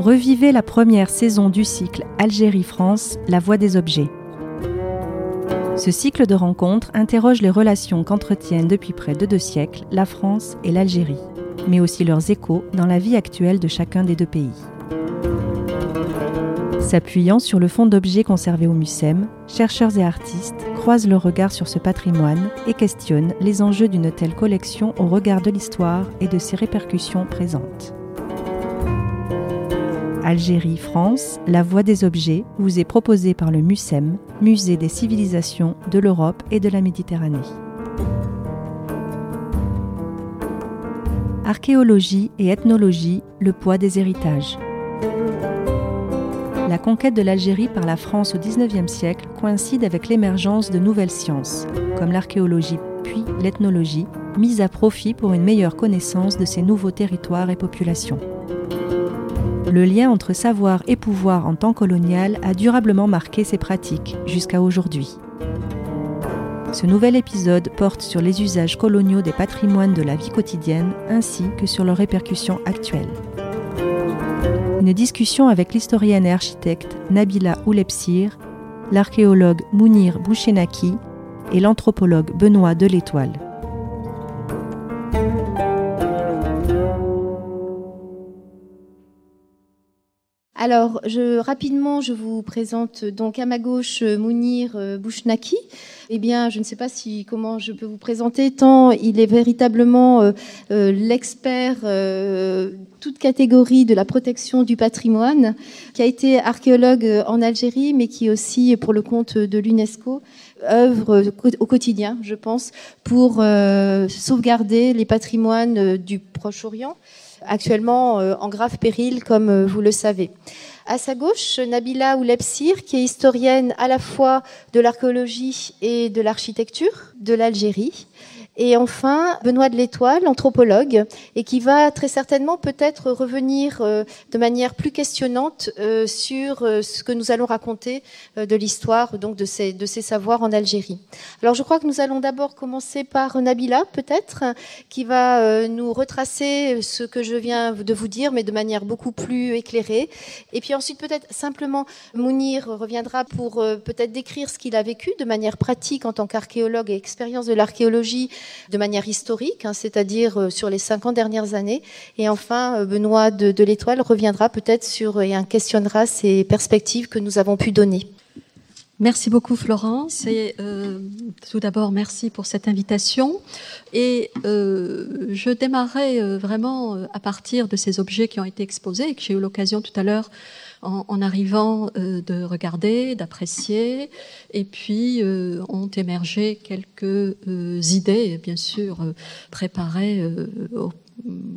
Revivez la première saison du cycle Algérie-France, la voie des objets. Ce cycle de rencontres interroge les relations qu'entretiennent depuis près de deux siècles la France et l'Algérie, mais aussi leurs échos dans la vie actuelle de chacun des deux pays. S'appuyant sur le fond d'objets conservés au MUSEM, chercheurs et artistes croisent leur regard sur ce patrimoine et questionnent les enjeux d'une telle collection au regard de l'histoire et de ses répercussions présentes. Algérie, France, La Voie des Objets vous est proposée par le MUSEM, Musée des civilisations de l'Europe et de la Méditerranée. Archéologie et ethnologie, le poids des héritages. La conquête de l'Algérie par la France au XIXe siècle coïncide avec l'émergence de nouvelles sciences, comme l'archéologie puis l'ethnologie, mises à profit pour une meilleure connaissance de ces nouveaux territoires et populations. Le lien entre savoir et pouvoir en temps colonial a durablement marqué ces pratiques jusqu'à aujourd'hui. Ce nouvel épisode porte sur les usages coloniaux des patrimoines de la vie quotidienne ainsi que sur leurs répercussions actuelles. Une discussion avec l'historienne et architecte Nabila Oulepsir, l'archéologue Mounir Bouchenaki et l'anthropologue Benoît Delétoile. Alors, rapidement, je vous présente donc à ma gauche Mounir euh, Bouchnaki. Eh bien, je ne sais pas si comment je peux vous présenter, tant il est véritablement euh, euh, l'expert toute catégorie de la protection du patrimoine, qui a été archéologue en Algérie, mais qui aussi, pour le compte de l'UNESCO, œuvre au quotidien, je pense, pour sauvegarder les patrimoines du Proche-Orient actuellement euh, en grave péril, comme euh, vous le savez. À sa gauche, Nabila Oulepsir, qui est historienne à la fois de l'archéologie et de l'architecture de l'Algérie et enfin, Benoît de l'Étoile, anthropologue, et qui va très certainement peut-être revenir euh, de manière plus questionnante euh, sur euh, ce que nous allons raconter de l'histoire donc de ces, de ces savoirs en Algérie. Alors je crois que nous allons d'abord commencer par Nabila, peut-être, qui va nous retracer ce que je viens de vous dire, mais de manière beaucoup plus éclairée. Et puis ensuite, peut-être simplement, Mounir reviendra pour peut-être décrire ce qu'il a vécu de manière pratique en tant qu'archéologue et expérience de l'archéologie de manière historique, hein, c'est-à-dire euh, sur les 50 dernières années. Et enfin, euh, Benoît de, l'Étoile reviendra peut-être sur et questionnera ces perspectives que nous avons pu donner. Merci beaucoup Florence. Et euh, tout d'abord merci pour cette invitation. Et je démarrerai vraiment à partir de ces objets qui ont été exposés et que j'ai eu l'occasion tout à l'heure en, arrivant euh, de regarder, d'apprécier, et puis euh, ont émergé quelques euh, idées, bien sûr, préparées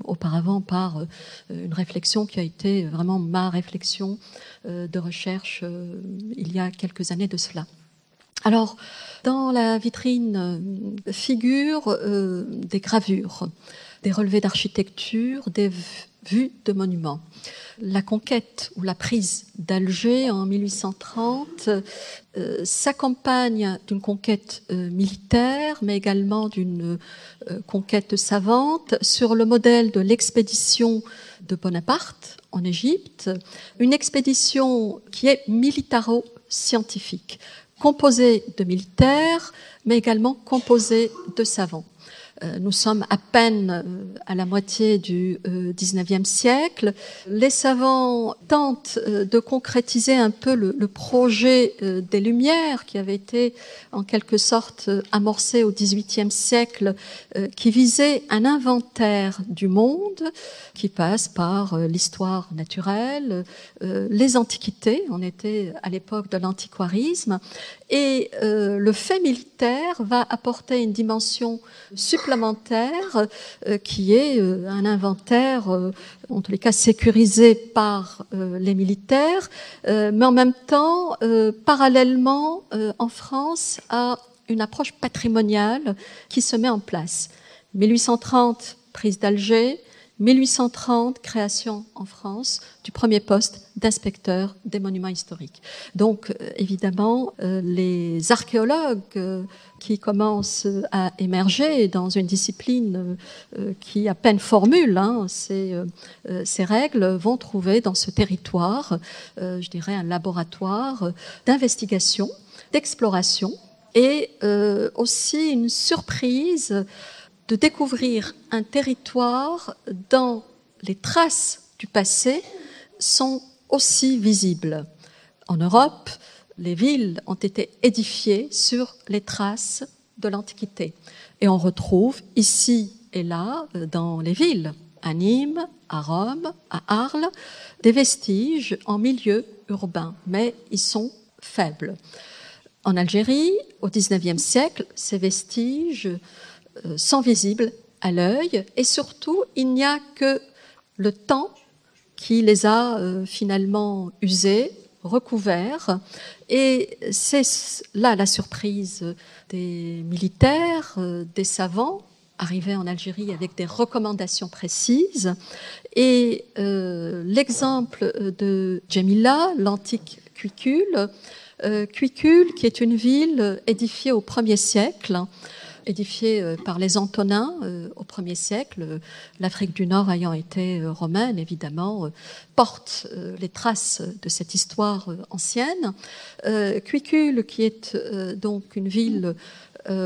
auparavant par une réflexion qui a été vraiment ma réflexion de recherche il y a quelques années de cela. Alors, dans la vitrine figurent des gravures, des relevés d'architecture, des vues de monuments la conquête ou la prise d'Alger en 1830 euh, s'accompagne d'une conquête euh, militaire, mais également d'une euh, conquête savante sur le modèle de l'expédition de Bonaparte en Égypte, une expédition qui est militaro-scientifique, composée de militaires, mais également composée de savants. Euh, nous sommes à peine euh, à la moitié du XIXe euh, siècle. Les savants tentent de concrétiser un peu le, projet des Lumières qui avait été en quelque sorte amorcé au XVIIIe siècle, qui visait un inventaire du monde qui passe par l'histoire naturelle, les antiquités. On était à l'époque de l'antiquarisme et le fait militaire va apporter une dimension supplémentaire euh, qui est euh, un inventaire, euh, en tous les cas sécurisé par les militaires, mais en même temps, parallèlement, en France, à une approche patrimoniale qui se met en place. 1830, prise d'Alger, 1830, création en France du premier poste d'inspecteur des monuments historiques. Donc, euh, évidemment, euh, les archéologues euh, qui commencent à émerger dans une discipline qui à peine formule hein, ces, ces, règles vont trouver dans ce territoire, je dirais, un laboratoire d'investigation, d'exploration et aussi une surprise de découvrir un territoire dont les traces du passé sont aussi visibles. En Europe, les villes ont été édifiées sur les traces de l'Antiquité. Et on retrouve ici et là, dans les villes, à Nîmes, à Rome, à Arles, des vestiges en milieu urbain, mais ils sont faibles. En Algérie, au XIXe siècle, ces vestiges euh, sont visibles à l'œil. Et surtout il n'y a que le temps qui les a euh, finalement usés, recouverts. Et c'est là la surprise des militaires, euh, des savants arrivés en Algérie avec des recommandations précises. Et l'exemple de Djemila, l'antique Cuicule, Cuicule qui est une ville édifiée au 1er siècle édifié euh, par les Antonins euh, au 1er siècle, l'Afrique du Nord ayant été euh, romaine, évidemment, porte les traces de cette histoire ancienne. Cuicule, qui est donc une ville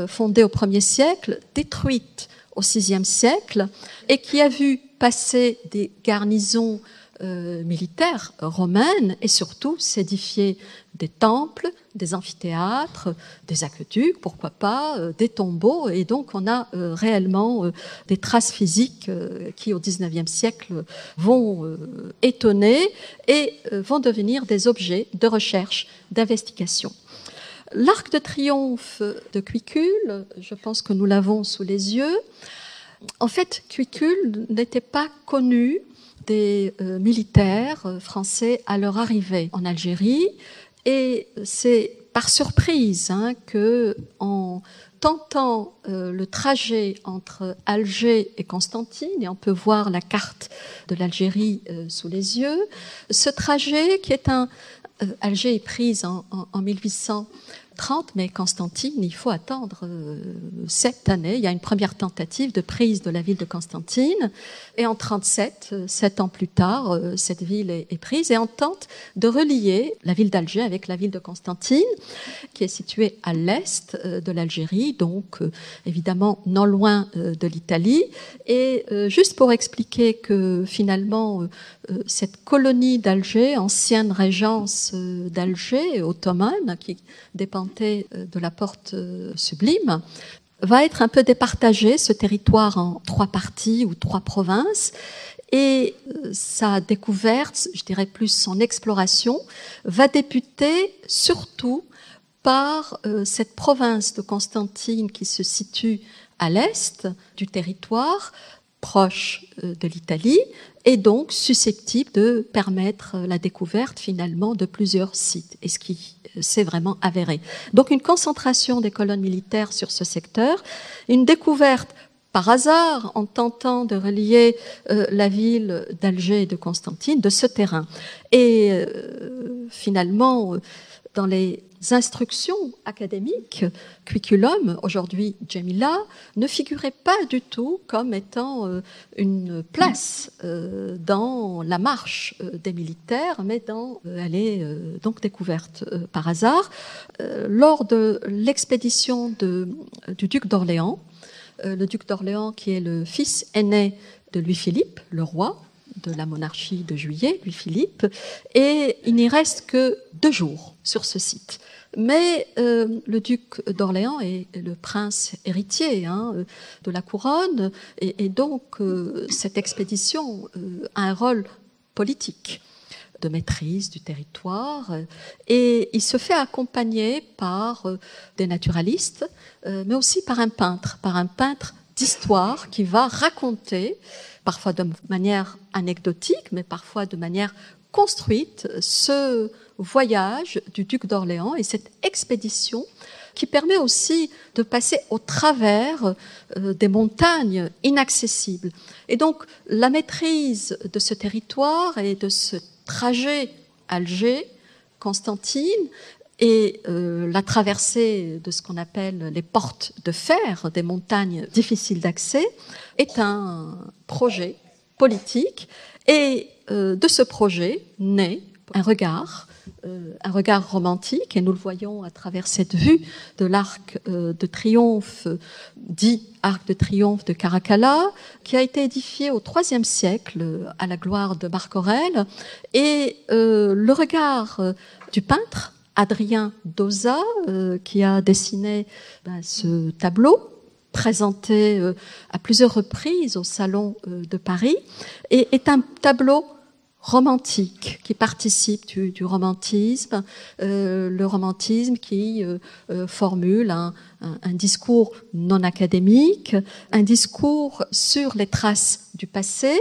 fondée au 1er siècle, détruite au 6e siècle, et qui a vu passer des garnisons euh, militaires romaines et surtout s'édifier des temples, des amphithéâtres, des aqueducs, pourquoi pas, euh, des tombeaux. Et donc on a euh, réellement des traces physiques qui au XIXe siècle vont étonner et vont devenir des objets de recherche, d'investigation. L'arc de triomphe de Cuicule, je pense que nous l'avons sous les yeux. En fait, Cuicule n'était pas connu des euh, militaires euh, français à leur arrivée en Algérie. Et c'est par surprise hein, que, en tentant euh, le trajet entre Alger et Constantine, et on peut voir la carte de l'Algérie sous les yeux, ce trajet qui est un Alger est prise en, en, en 1800 30, mais Constantine, il faut attendre euh, sept années. Il y a une première tentative de prise de la ville de Constantine, et en 37, euh, sept ans plus tard, euh, cette ville est, prise, et on tente de relier la ville d'Alger avec la ville de Constantine, qui est située à l'est de l'Algérie, donc évidemment non loin de l'Italie. Et juste pour expliquer que finalement, cette colonie d'Alger, ancienne régence d'Alger ottomane, qui dépend euh, de la porte euh, sublime, va être un peu départagé, ce territoire en trois parties ou trois provinces. Et euh, sa découverte, je dirais plus son exploration, va débuter surtout par cette province de Constantine qui se situe à l'est du territoire, proche de l'Italie, et donc susceptible de permettre la découverte finalement de plusieurs sites, et ce qui s'est vraiment avéré. Donc une concentration des colonnes militaires sur ce secteur, une découverte par hasard, en tentant de relier euh, la ville d'Alger et de Constantine, de ce terrain. Et euh, finalement, euh, dans les instructions académiques, Quiculum, aujourd'hui Jamila, ne figurait pas du tout comme étant euh, une place euh, dans la marche euh, des militaires, mais dans, elle est donc découverte par hasard lors de l'expédition du duc d'Orléans. le duc d'Orléans, qui est le fils aîné de Louis-Philippe, le roi, de la monarchie de Juillet, Louis-Philippe, et il n'y reste que deux jours sur ce site. Mais euh, le duc d'Orléans est le prince héritier hein, de la couronne, et, donc euh, cette expédition euh, a un rôle politique de maîtrise du territoire, et il se fait accompagner par des naturalistes, mais aussi par un peintre, par un peintre d'histoire qui va raconter, parfois de manière anecdotique, mais parfois de manière construite, ce voyage du duc d'Orléans et cette expédition qui permet aussi de passer au travers euh, des montagnes inaccessibles. Et donc la maîtrise de ce territoire et de ce trajet Alger, Constantine, et euh, la traversée de ce qu'on appelle les portes de fer, des montagnes difficiles d'accès, est un projet politique. Et euh, de ce projet naît un regard, euh, un regard romantique, et nous le voyons à travers cette vue de l'arc de triomphe, dit arc de triomphe de Caracalla, qui a été édifié au IIIe siècle à la gloire de Marc Aurèle, et le regard du peintre Adrien Doza, euh, qui a dessiné ben, ce tableau présenté euh, à plusieurs reprises au Salon euh, de Paris, est un tableau romantique qui participe du, romantisme, le romantisme qui formule un, discours non académique, un discours sur les traces du passé,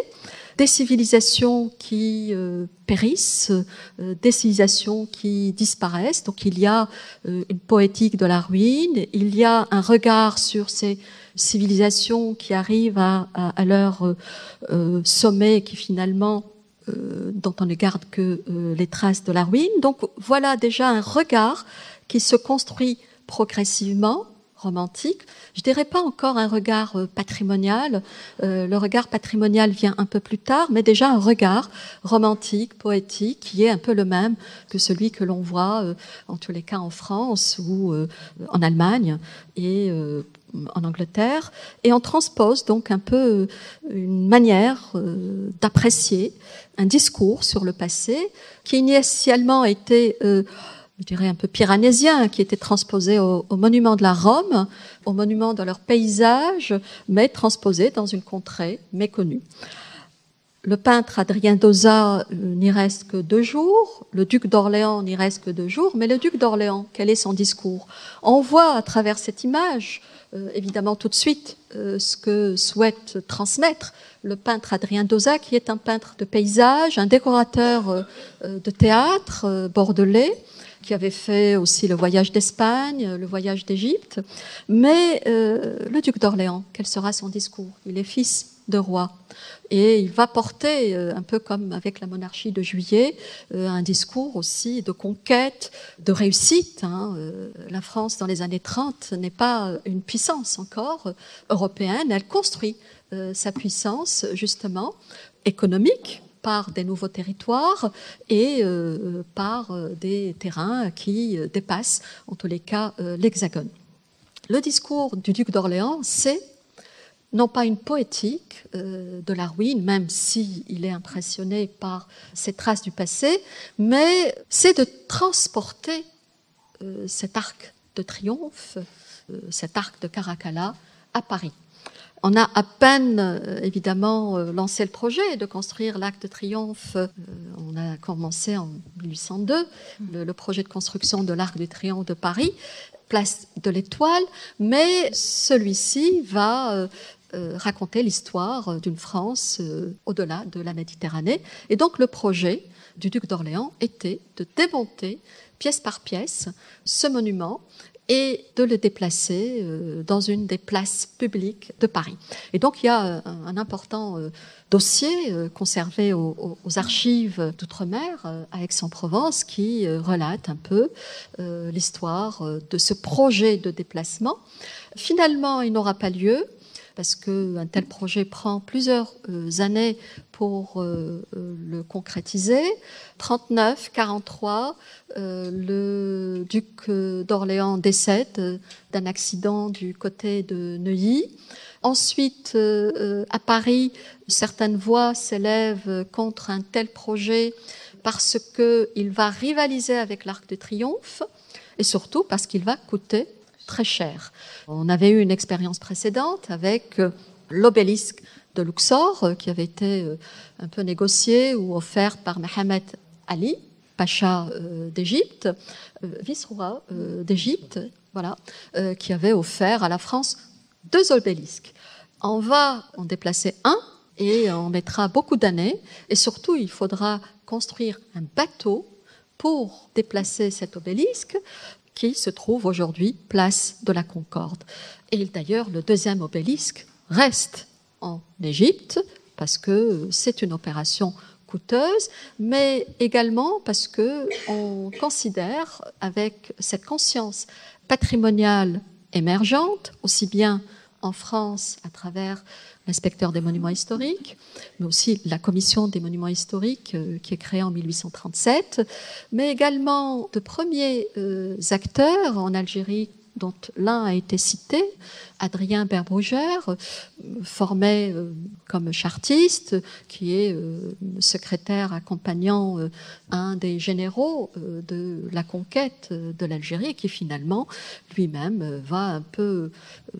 des civilisations qui euh, périssent, euh, des civilisations qui disparaissent. Donc il y a euh, une poétique de la ruine, il y a un regard sur ces civilisations qui arrivent à, à, leur sommet, qui finalement dont on ne garde que les traces de la ruine. Donc voilà déjà un regard qui se construit progressivement romantique. Je dirais pas encore un regard euh, patrimonial. Euh, le regard patrimonial vient un peu plus tard, mais déjà un regard romantique, poétique, qui est un peu le même que celui que l'on voit, euh, en tous les cas en France ou en Allemagne et en Angleterre. Et on transpose donc un peu une manière d'apprécier un discours sur le passé qui initialement était je dirais un peu pyranésien, qui était transposé au, monument de la Rome, au monument de leur paysage, mais transposé dans une contrée méconnue. Le peintre Adrien Doza euh, n'y reste que deux jours, le duc d'Orléans n'y reste que deux jours, mais le duc d'Orléans, quel est son discours? On voit à travers cette image, euh, évidemment tout de suite, euh, ce que souhaite transmettre le peintre Adrien Doza, qui est un peintre de paysage, un décorateur de théâtre bordelais, qui avait fait aussi le voyage d'Espagne, le voyage d'Égypte. Mais euh, le duc d'Orléans, quel sera son discours? Il est fils de roi. Et il va porter, euh, un peu comme avec la monarchie de juillet, euh, un discours aussi de conquête, de réussite. Hein. La France, dans les années 30, n'est pas une puissance encore européenne. Elle construit sa puissance, justement, économique, par des nouveaux territoires et euh, par euh, des terrains qui euh, dépassent, en tous les cas, l'Hexagone. Le discours du duc d'Orléans, c'est non pas une poétique de la ruine, même s'il il est impressionné par ces traces du passé, mais c'est de transporter cet arc de triomphe, cet arc de Caracalla, à Paris. On a à peine, euh, évidemment, euh, lancé le projet de construire l'Arc de Triomphe. Euh, on a commencé en 1802 le, projet de construction de l'Arc de Triomphe de Paris, place de l'Étoile, mais celui-ci va raconter l'histoire d'une France au-delà de la Méditerranée. Et donc le projet du duc d'Orléans était de démonter pièce par pièce ce monument et de le déplacer euh, dans une des places publiques de Paris. Et donc il y a euh, un, important euh, dossier conservé aux, archives d'outre-mer à Aix-en-Provence qui relate un peu l'histoire de ce projet de déplacement. Finalement, il n'aura pas lieu parce qu'un tel projet prend plusieurs euh, années pour euh, euh, le concrétiser. 39, 43, le duc d'Orléans décède d'un accident du côté de Neuilly. Ensuite, à Paris, certaines voix s'élèvent contre un tel projet parce qu'il va rivaliser avec l'Arc de Triomphe et surtout parce qu'il va coûter très cher. On avait eu une expérience précédente avec euh, l'obélisque de Luxor, euh, qui avait été euh, un peu négocié ou offert par Mohamed Ali, pacha d'Égypte, vice-roi d'Égypte, voilà, qui avait offert à la France deux obélisques. On va en déplacer un et on mettra beaucoup d'années. Et surtout, il faudra construire un bateau pour déplacer cet obélisque qui se trouve aujourd'hui place de la Concorde. Et d'ailleurs, le deuxième obélisque reste en Égypte parce que c'est une opération coûteuse, mais également parce que on considère avec cette conscience patrimoniale émergente, aussi bien en France à travers l'inspecteur des monuments historiques, mais aussi la commission des monuments historiques euh, qui est créée en 1837, mais également de premiers euh, acteurs en Algérie dont l'un a été cité, Adrien Berbrugère, formé euh, comme chartiste, qui est euh, secrétaire accompagnant euh, un des généraux de la conquête de l'Algérie, qui finalement lui-même va un peu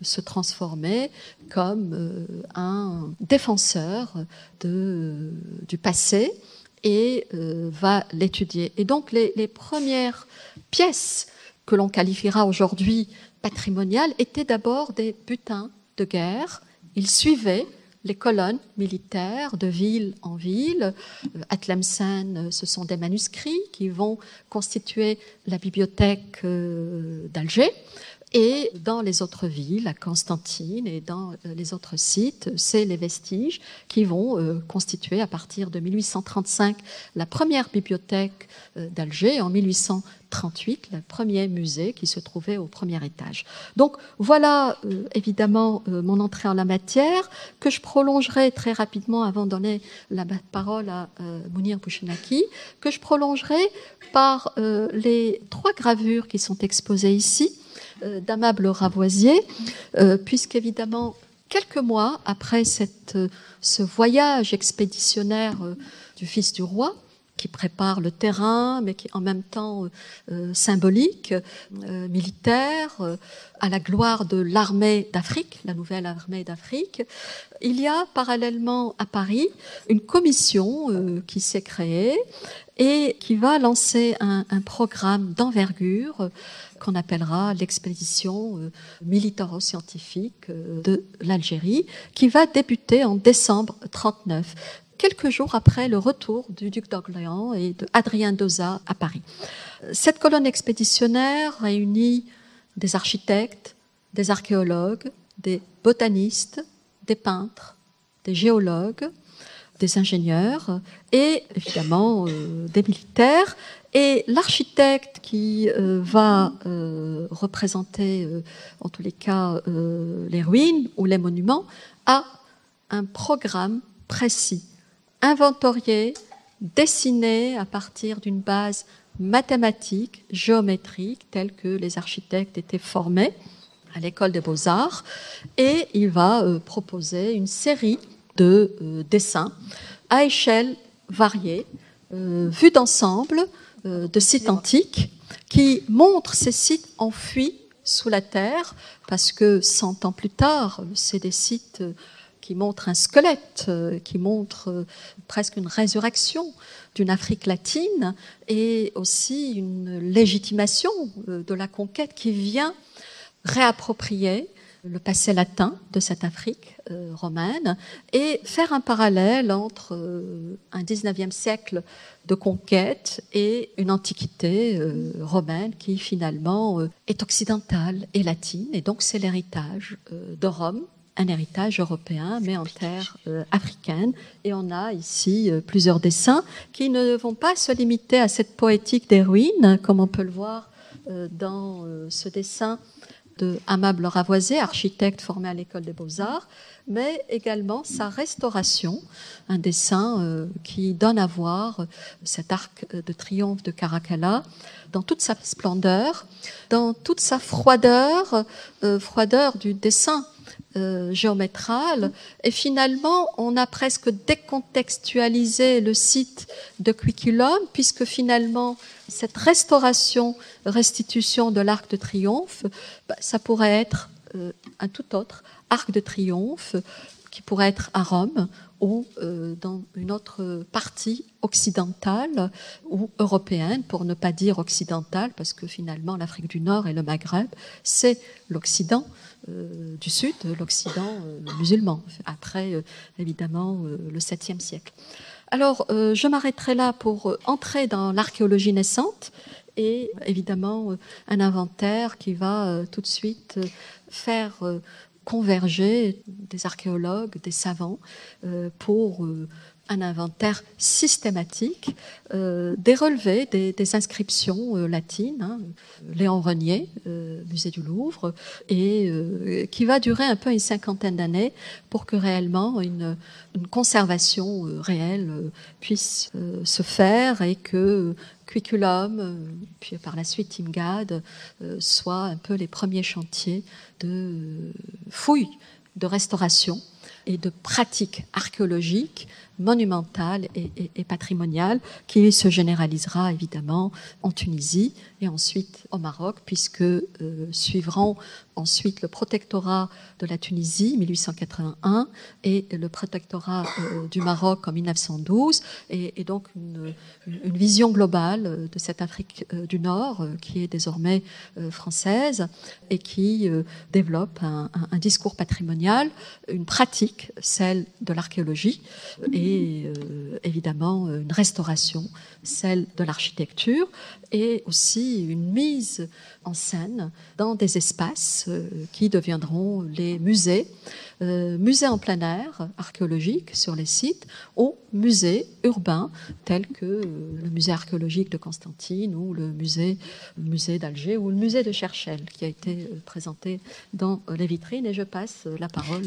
se transformer comme un défenseur du passé et va l'étudier. Et donc les premières pièces que l'on qualifiera aujourd'hui patrimoniales étaient d'abord des butins de guerre. Ils suivaient les colonnes militaires de ville en ville. Euh, à Tlemcen, euh, ce sont des manuscrits qui vont constituer la bibliothèque euh, d'Alger. Et dans les autres villes, à Constantine et dans les autres sites, c'est les vestiges qui vont constituer à partir de 1835 la première bibliothèque d'Alger. En 1800 38, le premier musée qui se trouvait au premier étage. Donc voilà euh, évidemment euh, mon entrée en la matière, que je prolongerai très rapidement avant de donner la parole à euh, Mounir Bouchenaki, que je prolongerai par les trois gravures qui sont exposées ici d'Amable Ravoisier, puisqu'évidemment, quelques mois après cette, ce voyage expéditionnaire du fils du roi, qui prépare le terrain, mais qui est en même temps euh, euh, symbolique, euh, militaire, à la gloire de l'armée d'Afrique, la nouvelle armée d'Afrique. Il y a parallèlement à Paris une commission qui s'est créée et qui va lancer un programme d'envergure qu'on appellera l'expédition militaro-scientifique de l'Algérie, qui va débuter en décembre 39 quelques jours après le retour du duc d'Orléans et de Adrien Doza à Paris. Cette colonne expéditionnaire réunit des architectes, des archéologues, des botanistes, des peintres, des géologues, des ingénieurs et évidemment euh, des militaires. Et l'architecte qui euh, va euh, représenter en tous les cas les ruines ou les monuments a un programme précis inventorié, dessiné à partir d'une base mathématique, géométrique, telle que les architectes étaient formés à l'école des beaux-arts, et il va euh, proposer une série de euh, dessins à échelle variée, euh, vus d'ensemble, de sites antiques, qui montrent ces sites enfuis sous la terre, parce que 100 ans plus tard, c'est des sites qui montre un squelette, euh, qui montre euh, presque une résurrection d'une Afrique latine et aussi une légitimation euh, de la conquête qui vient réapproprier le passé latin de cette Afrique romaine et faire un parallèle entre un 19e siècle de conquête et une antiquité romaine qui finalement est occidentale et latine et donc c'est l'héritage de Rome un héritage européen, mais en terre euh, africaine. Et on a ici euh, plusieurs dessins qui ne vont pas se limiter à cette poétique des ruines, comme on peut le voir euh, dans ce dessin de Amable Ravoisier, architecte formé à l'école des beaux-arts, mais également sa restauration, un dessin qui donne à voir cet arc de triomphe de Caracalla dans toute sa splendeur, dans toute sa froideur, froideur du dessin euh, géométrale. Et finalement, on a presque décontextualisé le site de Quiculum, puisque finalement, cette restauration, restitution de l'Arc de Triomphe, bah, ça pourrait être euh, un tout autre Arc de Triomphe qui pourrait être à Rome ou euh, dans une autre partie occidentale ou européenne, pour ne pas dire occidentale, parce que finalement l'Afrique du Nord et le Maghreb, c'est l'Occident du Sud, l'Occident euh, musulman, après évidemment le 7e siècle. Alors, je m'arrêterai là pour entrer dans l'archéologie naissante et évidemment un inventaire qui va tout de suite faire converger des archéologues, des savants pour un inventaire systématique euh, des relevés, des, inscriptions euh, latines, hein, Léon Renier, euh, musée du Louvre, et qui va durer un peu une cinquantaine d'années pour que réellement une, conservation réelle puisse se faire et que Quiculum, puis par la suite Imgad, soient un peu les premiers chantiers de fouilles, de restauration et de pratiques archéologiques monumentale et, patrimoniale qui se généralisera évidemment en Tunisie et ensuite au Maroc, puisque euh, suivront ensuite le protectorat de la Tunisie 1881 et le protectorat euh, du Maroc en 1912, et, donc une, vision globale de cette Afrique euh, du Nord qui est désormais française et qui développe un, discours patrimonial, une pratique, celle de l'archéologie, évidemment une restauration, celle de l'architecture, et aussi une mise en scène dans des espaces euh, qui deviendront les musées euh, musées en plein air archéologiques sur les sites ou musées urbains tels que euh, le musée archéologique de Constantine ou le musée, musée d'Alger ou le musée de Cherchel qui a été euh, présenté dans les vitrines. Et je passe la parole.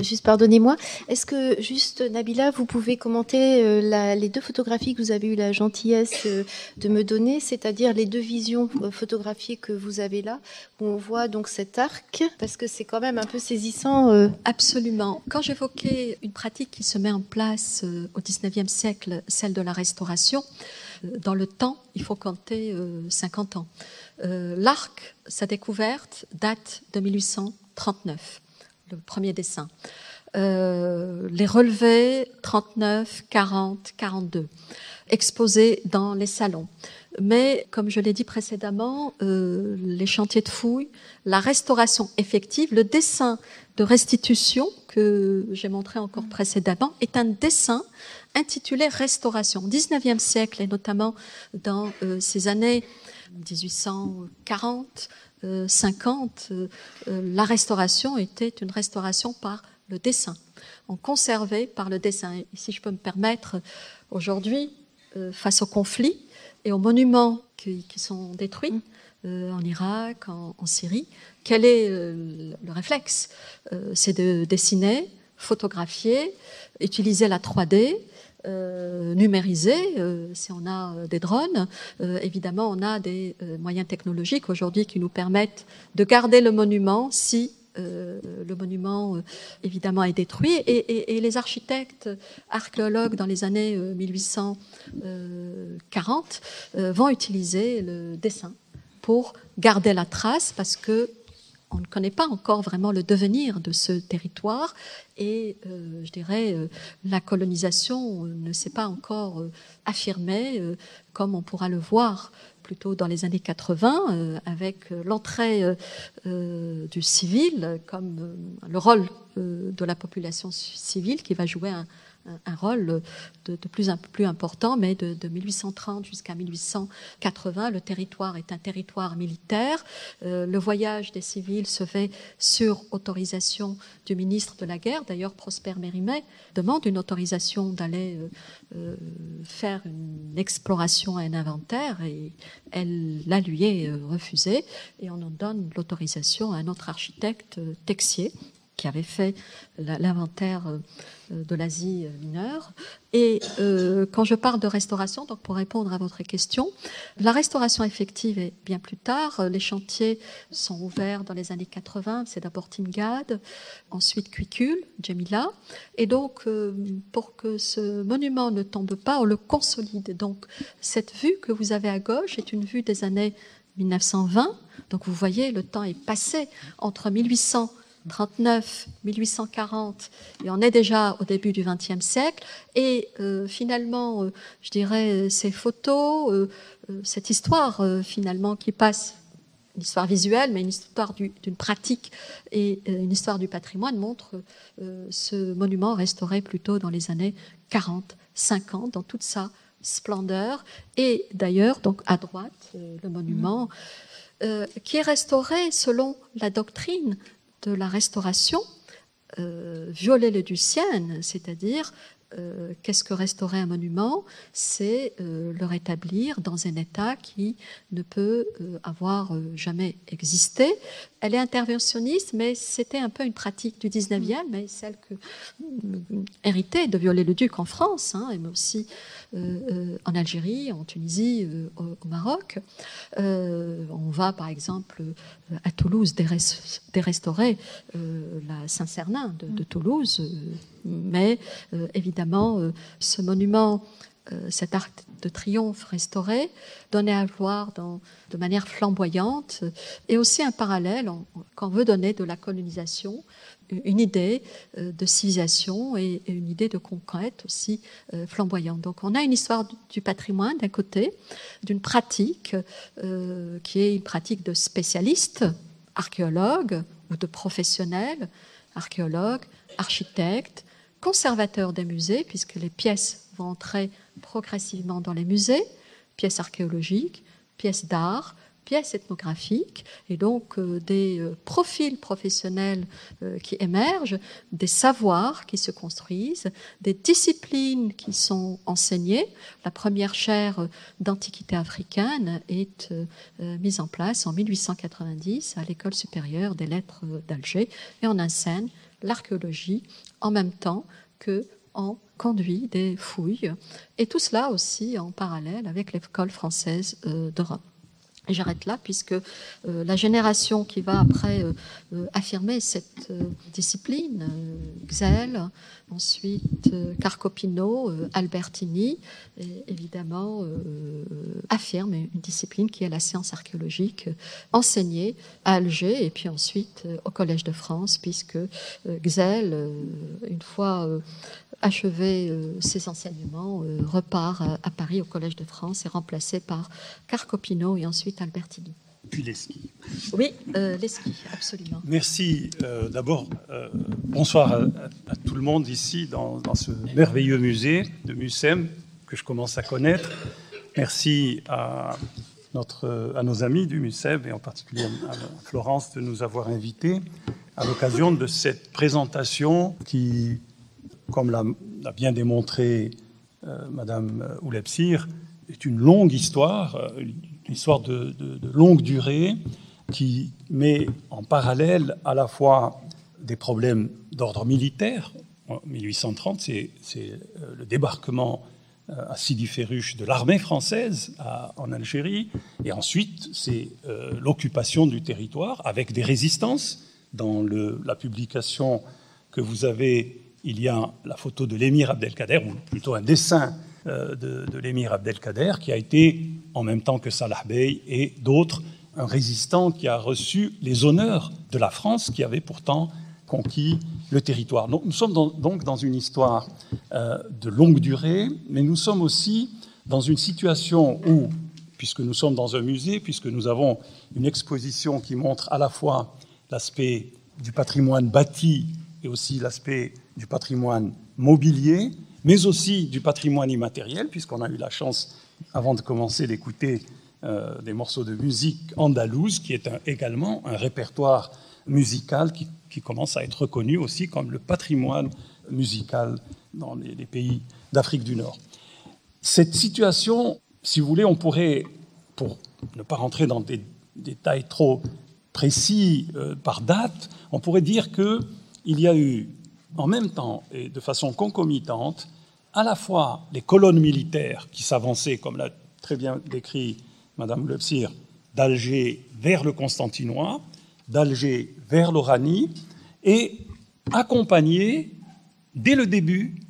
Juste pardonnez-moi, est-ce que juste Nabila, vous pouvez commenter les deux photographies que vous avez eu la gentillesse de me donner, c'est-à-dire les deux visions photographiées que vous avez là, où on voit donc cet arc, parce que c'est quand même un peu saisissant. Absolument. Quand j'évoquais une pratique qui se met en place euh, au XIXe siècle, celle de la restauration, euh, dans le temps, il faut compter 50 euh, ans. L'arc, sa découverte date de 1839, le premier dessin. les relevés 39, 40, 42, exposés dans les salons. Mais, comme je l'ai dit précédemment, euh, les chantiers de fouilles, la restauration effective, le dessin de restitution que j'ai montré encore précédemment est un dessin intitulé Restauration. Au XIXe siècle, et notamment dans euh, ces années 1840, 50, euh, la restauration était une restauration par le dessin. On conservait par le dessin. Et si je peux me permettre, aujourd'hui, face au conflit, et aux monuments qui, sont détruits mm. euh, en Irak, en, Syrie, quel est euh, le réflexe? Euh, C'est de dessiner, photographier, utiliser la 3D, numériser, si on a des drones. évidemment, on a des moyens technologiques aujourd'hui qui nous permettent de garder le monument si euh, le monument, euh, évidemment, est détruit. Et, les architectes, archéologues dans les années 1840 euh, vont utiliser le dessin pour garder la trace parce que on ne connaît pas encore vraiment le devenir de ce territoire et je dirais la colonisation ne s'est pas encore affirmée comme on pourra le voir plutôt dans les années 80, euh, avec euh, l'entrée euh, du civil comme le rôle de la population civile qui va jouer un, un rôle de, plus, un, plus important, mais de, 1830 jusqu'à 1880, le territoire est un territoire militaire. Euh, le voyage des civils se fait sur autorisation du ministre de la Guerre. D'ailleurs, Prosper Mérimée demande une autorisation d'aller euh, euh, faire une exploration et un inventaire, et elle la lui est refusée, et on en donne l'autorisation à un autre architecte, Texier, qui avait fait l'inventaire euh, de l'Asie mineure. Et euh, quand je parle de restauration, donc pour répondre à votre question, la restauration effective est bien plus tard. Les chantiers sont ouverts dans les années 80. C'est d'abord Timgad, ensuite Cuicul, Jamila. Et donc, euh, pour que ce monument ne tombe pas, on le consolide. Donc, cette vue que vous avez à gauche est une vue des années 1920. Donc, vous voyez, le temps est passé entre 1800 39, 1840, et on est déjà au début du XXe siècle. Et euh, finalement, euh, je dirais, ces photos, euh, cette histoire finalement qui passe, une histoire visuelle, mais une histoire d'une pratique et une histoire du patrimoine montre ce monument restauré plutôt dans les années 40, 50, dans toute sa splendeur. Et d'ailleurs, donc à droite, euh, le monument, euh, qui est restauré selon la doctrine de la restauration euh, viollet-le-ducienne, c'est-à-dire euh, qu'est-ce que restaurer un monument? C'est euh, le rétablir dans un état qui ne peut euh, avoir jamais existé. Elle est interventionniste, mais c'était un peu une pratique du 19e, mais celle que héritée de Viollet-le-Duc en France, hein, mais aussi en Algérie, en Tunisie, au, Maroc. on va par exemple à Toulouse dérestaurer la Saint-Cernin de, Toulouse, mais évidemment euh, ce monument, euh, cet arc de triomphe restauré, donné à voir de manière flamboyante, euh, et aussi un parallèle qu'on veut donner de la colonisation, une idée de civilisation et une idée de conquête aussi flamboyante. Donc on a une histoire du patrimoine d'un côté, d'une pratique qui est une pratique de spécialistes, archéologues ou de professionnels, archéologues, architectes, conservateur des musées, puisque les pièces vont entrer progressivement dans les musées, pièces archéologiques, pièces d'art, pièces ethnographiques, et donc euh, des euh, profils professionnels euh, qui émergent, des savoirs qui se construisent, des disciplines qui sont enseignées. La première chaire d'antiquité africaine est mise en place en 1890 à l'École supérieure des lettres d'Alger, et on enseigne l'archéologie en même temps que en conduit des fouilles, et tout cela aussi en parallèle avec l'école française euh, de Rome. J'arrête là puisque euh, la génération qui va après euh, affirmer cette discipline, Xel, ensuite Carcopino, Albertini, évidemment affirme une discipline qui est la science archéologique enseignée à Alger et puis ensuite au Collège de France puisque Xel, une fois achevé euh, ses enseignements, euh, repart à, Paris au Collège de France et remplacé par Carcopino et ensuite Albertini. Puis les skis. Oui, euh, les skis, absolument. Merci. D'abord, bonsoir à, tout le monde ici dans, ce merveilleux musée de Mucem que je commence à connaître. Merci à, notre, à nos amis du Mucem et en particulier à Florence de nous avoir invités à l'occasion de cette présentation qui comme l'a bien démontré euh, Madame Oulepsir, est une longue histoire, euh, histoire de, longue durée, qui met en parallèle à la fois des problèmes d'ordre militaire. En 1830, c'est euh, le débarquement à Sidi Ferruche de l'armée française en Algérie, et ensuite c'est l'occupation du territoire avec des résistances. Dans la publication que vous avez il y a la photo de l'émir Abdelkader, ou plutôt un dessin euh, de, l'émir Abdelkader, qui a été, en même temps que Salah Bey et d'autres, un résistant qui a reçu les honneurs de la France, qui avait pourtant conquis le territoire. nous sommes donc dans une histoire euh, de longue durée, mais nous sommes aussi dans une situation où, puisque nous sommes dans un musée, puisque nous avons une exposition qui montre à la fois l'aspect du patrimoine bâti et aussi l'aspect du patrimoine mobilier, mais aussi du patrimoine immatériel, puisqu'on a eu la chance, avant de commencer, d'écouter euh, des morceaux de musique andalouse, qui est également un répertoire musical qui, commence à être reconnu aussi comme le patrimoine musical dans les, pays d'Afrique du Nord. Cette situation, si vous voulez, on pourrait, pour ne pas rentrer dans des détails trop précis euh, par date, on pourrait dire qu'il y a eu en même temps et de façon concomitante à la fois les colonnes militaires qui s'avançaient, comme l'a très bien décrit Madame Lepsir, d'Alger vers le Constantinois, d'Alger vers l'Oranie, et accompagnées dès le début,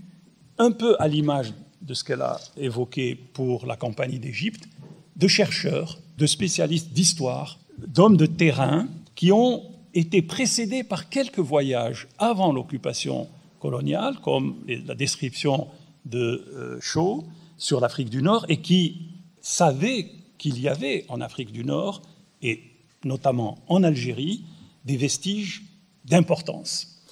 un peu à l'image de ce qu'elle a évoqué pour la Compagnie d'Égypte, de chercheurs, de spécialistes d'histoire, d'hommes de terrain qui ont était précédé par quelques voyages avant l'occupation coloniale, comme la description de euh, Shaw sur l'Afrique du Nord, et qui savait qu'il y avait en Afrique du Nord, et notamment en Algérie, des vestiges d'importance.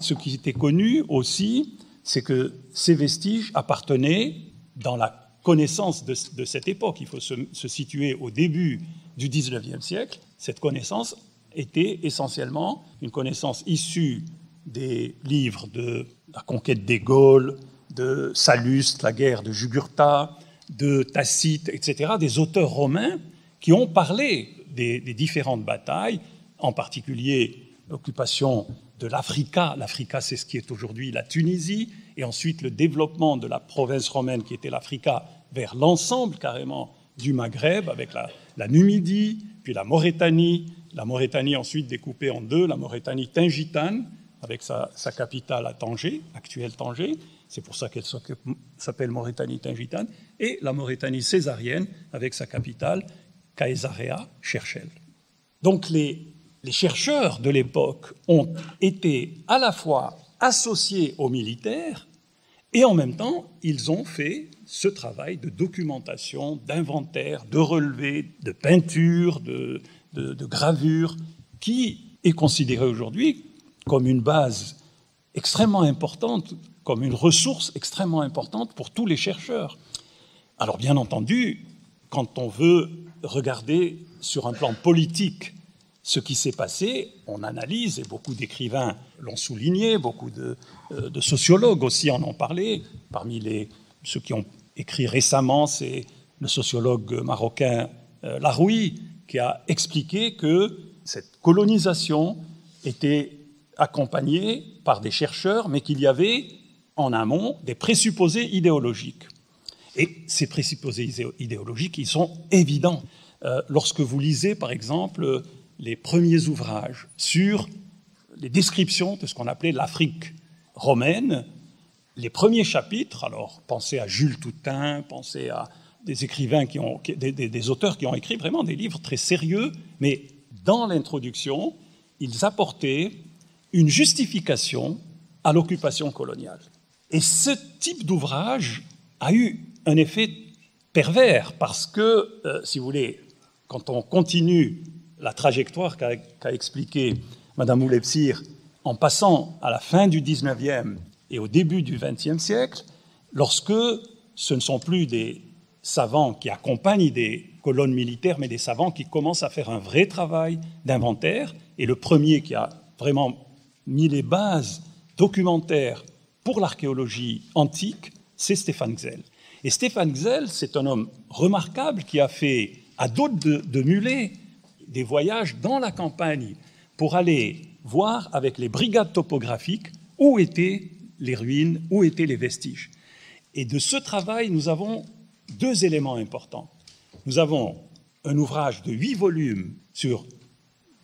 Ce qui était connu aussi, c'est que ces vestiges appartenaient, dans la connaissance de, cette époque, il faut se, se, situer au début du XIXe siècle, cette connaissance était essentiellement une connaissance issue des livres de la conquête des Gaules, de Salluste, la guerre de Jugurtha, de Tacite, etc., des auteurs romains qui ont parlé des, différentes batailles, en particulier l'occupation de l'Africa. L'Africa, c'est ce qui est aujourd'hui la Tunisie, et ensuite le développement de la province romaine qui était l'Africa vers l'ensemble carrément du Maghreb, avec la, la, Numidie, puis la Mauritanie, la Mauritanie ensuite découpée en deux, la Mauritanie tingitane, avec sa, capitale à Tanger, actuelle Tanger, c'est pour ça qu'elle s'appelle Mauritanie tingitane, et la Mauritanie césarienne, avec sa capitale, Caesarea Cherchel. Donc les, les chercheurs de l'époque ont été à la fois associés aux militaires, et en même temps, ils ont fait ce travail de documentation, d'inventaire, de relevé, de peinture, de, de, de gravure, qui est considéré aujourd'hui comme une base extrêmement importante comme une ressource extrêmement importante pour tous les chercheurs. Alors bien entendu, quand on veut regarder sur un plan politique ce qui s'est passé, on analyse, et beaucoup d'écrivains l'ont souligné, beaucoup de, euh, sociologues aussi en ont parlé. Parmi les, ceux qui ont écrit récemment, c'est le sociologue marocain euh, Laroui qui a expliqué que cette colonisation était accompagnée par des chercheurs, mais qu'il y avait en amont des présupposés idéologiques. Et ces présupposés idéologiques, ils sont évidents. Euh, lorsque vous lisez, par exemple, les premiers ouvrages sur les descriptions de ce qu'on appelait l'Afrique romaine, les premiers chapitres, alors pensez à Jules Toutain, pensez à des écrivains qui ont, des, auteurs qui ont écrit vraiment des livres très sérieux, mais dans l'introduction, ils apportaient une justification à l'occupation coloniale. Et ce type d'ouvrage a eu un effet pervers parce que, euh, si vous voulez, quand on continue la trajectoire qu'a expliqué Mme Oulepsir en passant à la fin du 19e et au début du 20e siècle, lorsque ce ne sont plus des savants qui accompagnent des colonnes militaires, mais des savants qui commencent à faire un vrai travail d'inventaire, et le premier qui a vraiment mis les bases documentaires pour l'archéologie antique, c'est Stéphane Xel. Et Stéphane Xel, c'est un homme remarquable qui a fait, à d'autres de, mulets, des voyages dans la campagne pour aller voir avec les brigades topographiques où étaient les ruines, où étaient les vestiges. Et de ce travail, nous avons deux éléments importants. Nous avons un ouvrage de huit volumes sur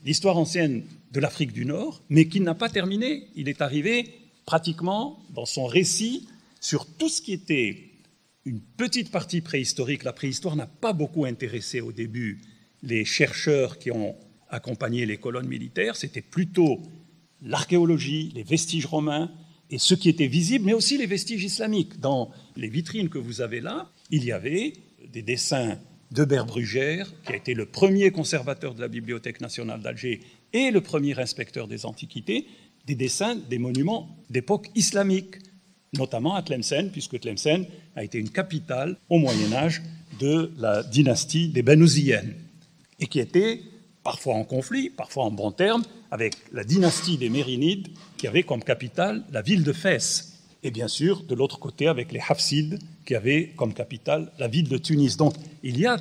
l'histoire ancienne de l'Afrique du Nord, mais qui n'a pas terminé. Il est arrivé pratiquement dans son récit sur tout ce qui était une petite partie préhistorique. La préhistoire n'a pas beaucoup intéressé au début les chercheurs qui ont accompagné les colonnes militaires, c'était plutôt l'archéologie, les vestiges romains et ce qui était visible, mais aussi les vestiges islamiques. Dans les vitrines que vous avez là, il y avait des dessins de Brugère, qui a été le premier conservateur de la Bibliothèque nationale d'Alger et le premier inspecteur des antiquités, des dessins des monuments d'époque islamique, notamment à Tlemcen, puisque Tlemcen a été une capitale au Moyen Âge de la dynastie des Benouziennes, et qui était parfois en conflit, parfois en bons termes, avec la dynastie des Mérinides, qui avait comme capitale la ville de Fès, et bien sûr, de l'autre côté, avec les Hafsides, qui avaient comme capitale la ville de Tunis. Donc, il y a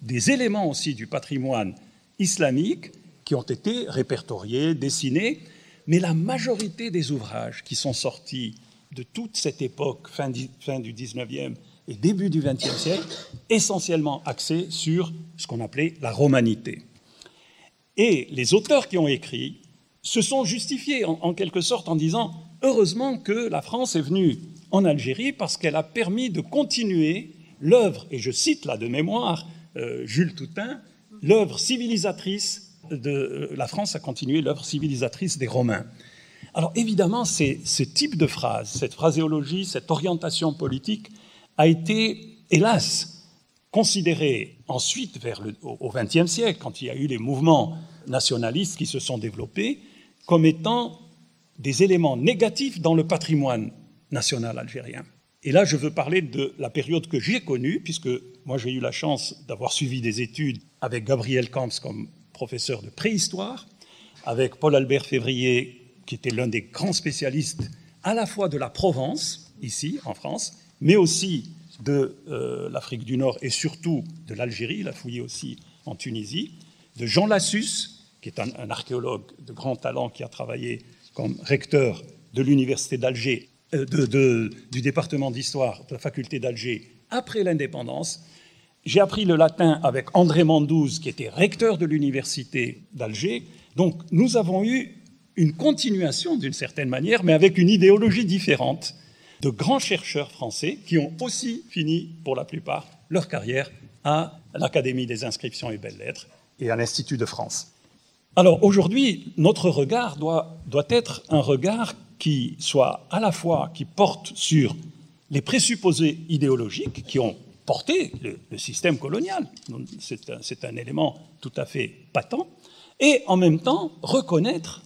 des éléments aussi du patrimoine islamique qui ont été répertoriés, dessinés, mais la majorité des ouvrages qui sont sortis de toute cette époque, fin du, fin du 19e et début du 20e siècle, essentiellement axés sur ce qu'on appelait la romanité. Et les auteurs qui ont écrit se sont justifiés en, quelque sorte en disant heureusement que la France est venue en Algérie parce qu'elle a permis de continuer l'œuvre, et je cite là de mémoire euh, Jules Toutain, l'œuvre civilisatrice de euh, la France a continué l'œuvre civilisatrice des Romains. Alors évidemment, ce type de phrase, cette phraséologie, cette orientation politique a été, hélas, considérée ensuite vers au XXe siècle, quand il y a eu les mouvements nationalistes qui se sont développés, comme étant des éléments négatifs dans le patrimoine national algérien. Et là, je veux parler de la période que j'ai connue, puisque moi j'ai eu la chance d'avoir suivi des études avec Gabriel Camps comme professeur de préhistoire, avec Paul-Albert Février, qui était l'un des grands spécialistes à la fois de la Provence, ici en France, mais aussi de euh, l'Afrique du Nord et surtout de l'Algérie, il a fouillé aussi en Tunisie, de Jean Lassus, qui est un, archéologue de grand talent qui a travaillé comme recteur de l'Université d'Alger euh, de, du département d'histoire de la faculté d'Alger après l'indépendance. J'ai appris le latin avec André Mandouze, qui était recteur de l'université d'Alger. Donc nous avons eu une continuation d'une certaine manière, mais avec une idéologie différente, de grands chercheurs français qui ont aussi fini, pour la plupart, leur carrière à l'Académie des inscriptions et belles-lettres et à l'Institut de France. Alors aujourd'hui, notre regard doit, doit être un regard qui soit à la fois qui porte sur les présupposés idéologiques qui ont porté le, système colonial, c'est un, un, élément tout à fait patent, et en même temps reconnaître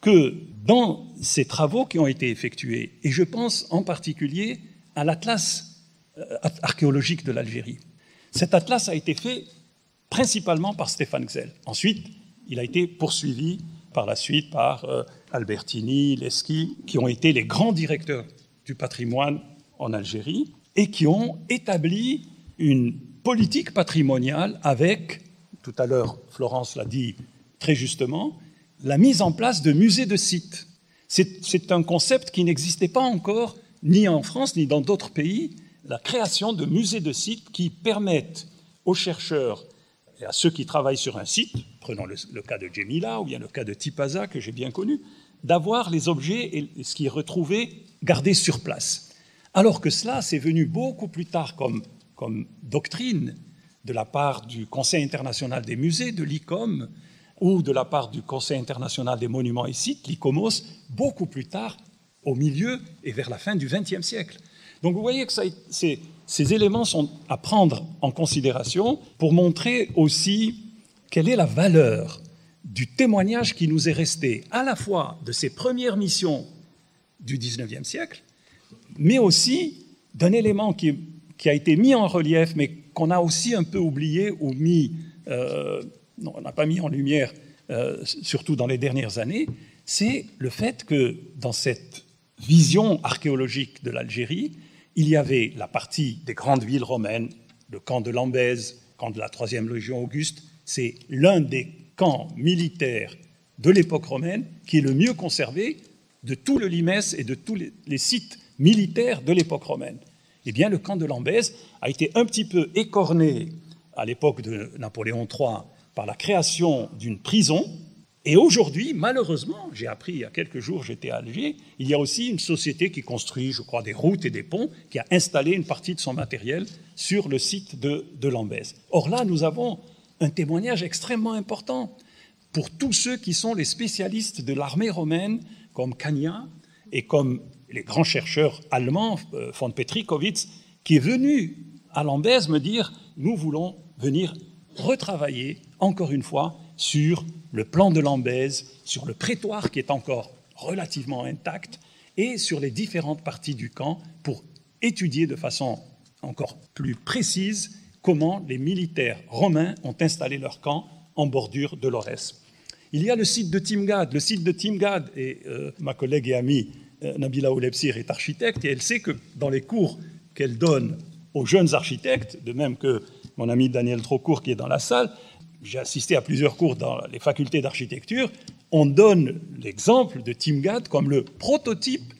que dans ces travaux qui ont été effectués, et je pense en particulier à l'atlas euh, archéologique de l'Algérie, cet atlas a été fait principalement par Stéphane Xel. Ensuite, il a été poursuivi par la suite par euh, Albertini, Leski, qui ont été les grands directeurs du patrimoine en Algérie et qui ont établi une politique patrimoniale avec, tout à l'heure Florence l'a dit très justement, la mise en place de musées de sites. C'est un concept qui n'existait pas encore ni en France ni dans d'autres pays, la création de musées de sites qui permettent aux chercheurs et à ceux qui travaillent sur un site, prenons le, cas de Jemila ou bien le cas de Tipaza que j'ai bien connu, d'avoir les objets et ce qui est retrouvé gardés sur place. Alors que cela, c'est venu beaucoup plus tard comme doctrine de la part du Conseil international des musées, de l'ICOM, ou de la part du Conseil international des monuments et sites, l'ICOMOS, beaucoup plus tard, au milieu et vers la fin du XXe siècle. Donc vous voyez que ces éléments sont à prendre en considération pour montrer aussi quelle est la valeur du témoignage qui nous est resté à la fois de ces premières missions du XIXe siècle, mais aussi d'un élément qui, a été mis en relief, mais qu'on a aussi un peu oublié ou mis, euh, on n'a pas mis en lumière, euh, surtout dans les dernières années, c'est le fait que dans cette vision archéologique de l'Algérie, il y avait la partie des grandes villes romaines, le camp de Lambèze, camp de la troisième légion Auguste, c'est l'un des camp militaire de l'époque romaine qui est le mieux conservé de tout le Limès et de tous les, sites militaires de l'époque romaine. Eh bien, le camp de Lambèse a été un petit peu écorné à l'époque de Napoléon III par la création d'une prison. Et aujourd'hui, malheureusement, j'ai appris il y a quelques jours, j'étais à Alger, il y a aussi une société qui construit, je crois, des routes et des ponts, qui a installé une partie de son matériel sur le site de, de Lambèse. Or là, nous avons un témoignage extrêmement important pour tous ceux qui sont les spécialistes de l'armée romaine, comme Kania et comme les grands chercheurs allemands, euh, von Petrikowitz, qui est venu à Lambèze me dire nous voulons venir retravailler encore une fois sur le plan de Lambèze, sur le prétoire qui est encore relativement intact et sur les différentes parties du camp pour étudier de façon encore plus précise comment les militaires romains ont installé leur camp en bordure de l'Aurès. Il y a le site de Timgad. Le site de Timgad, et euh, ma collègue et amie euh, Nabila Oulepsir est architecte, et elle sait que dans les cours qu'elle donne aux jeunes architectes, de même que mon ami Daniel Trocourt qui est dans la salle, j'ai assisté à plusieurs cours dans les facultés d'architecture, on donne l'exemple de Timgad comme le prototype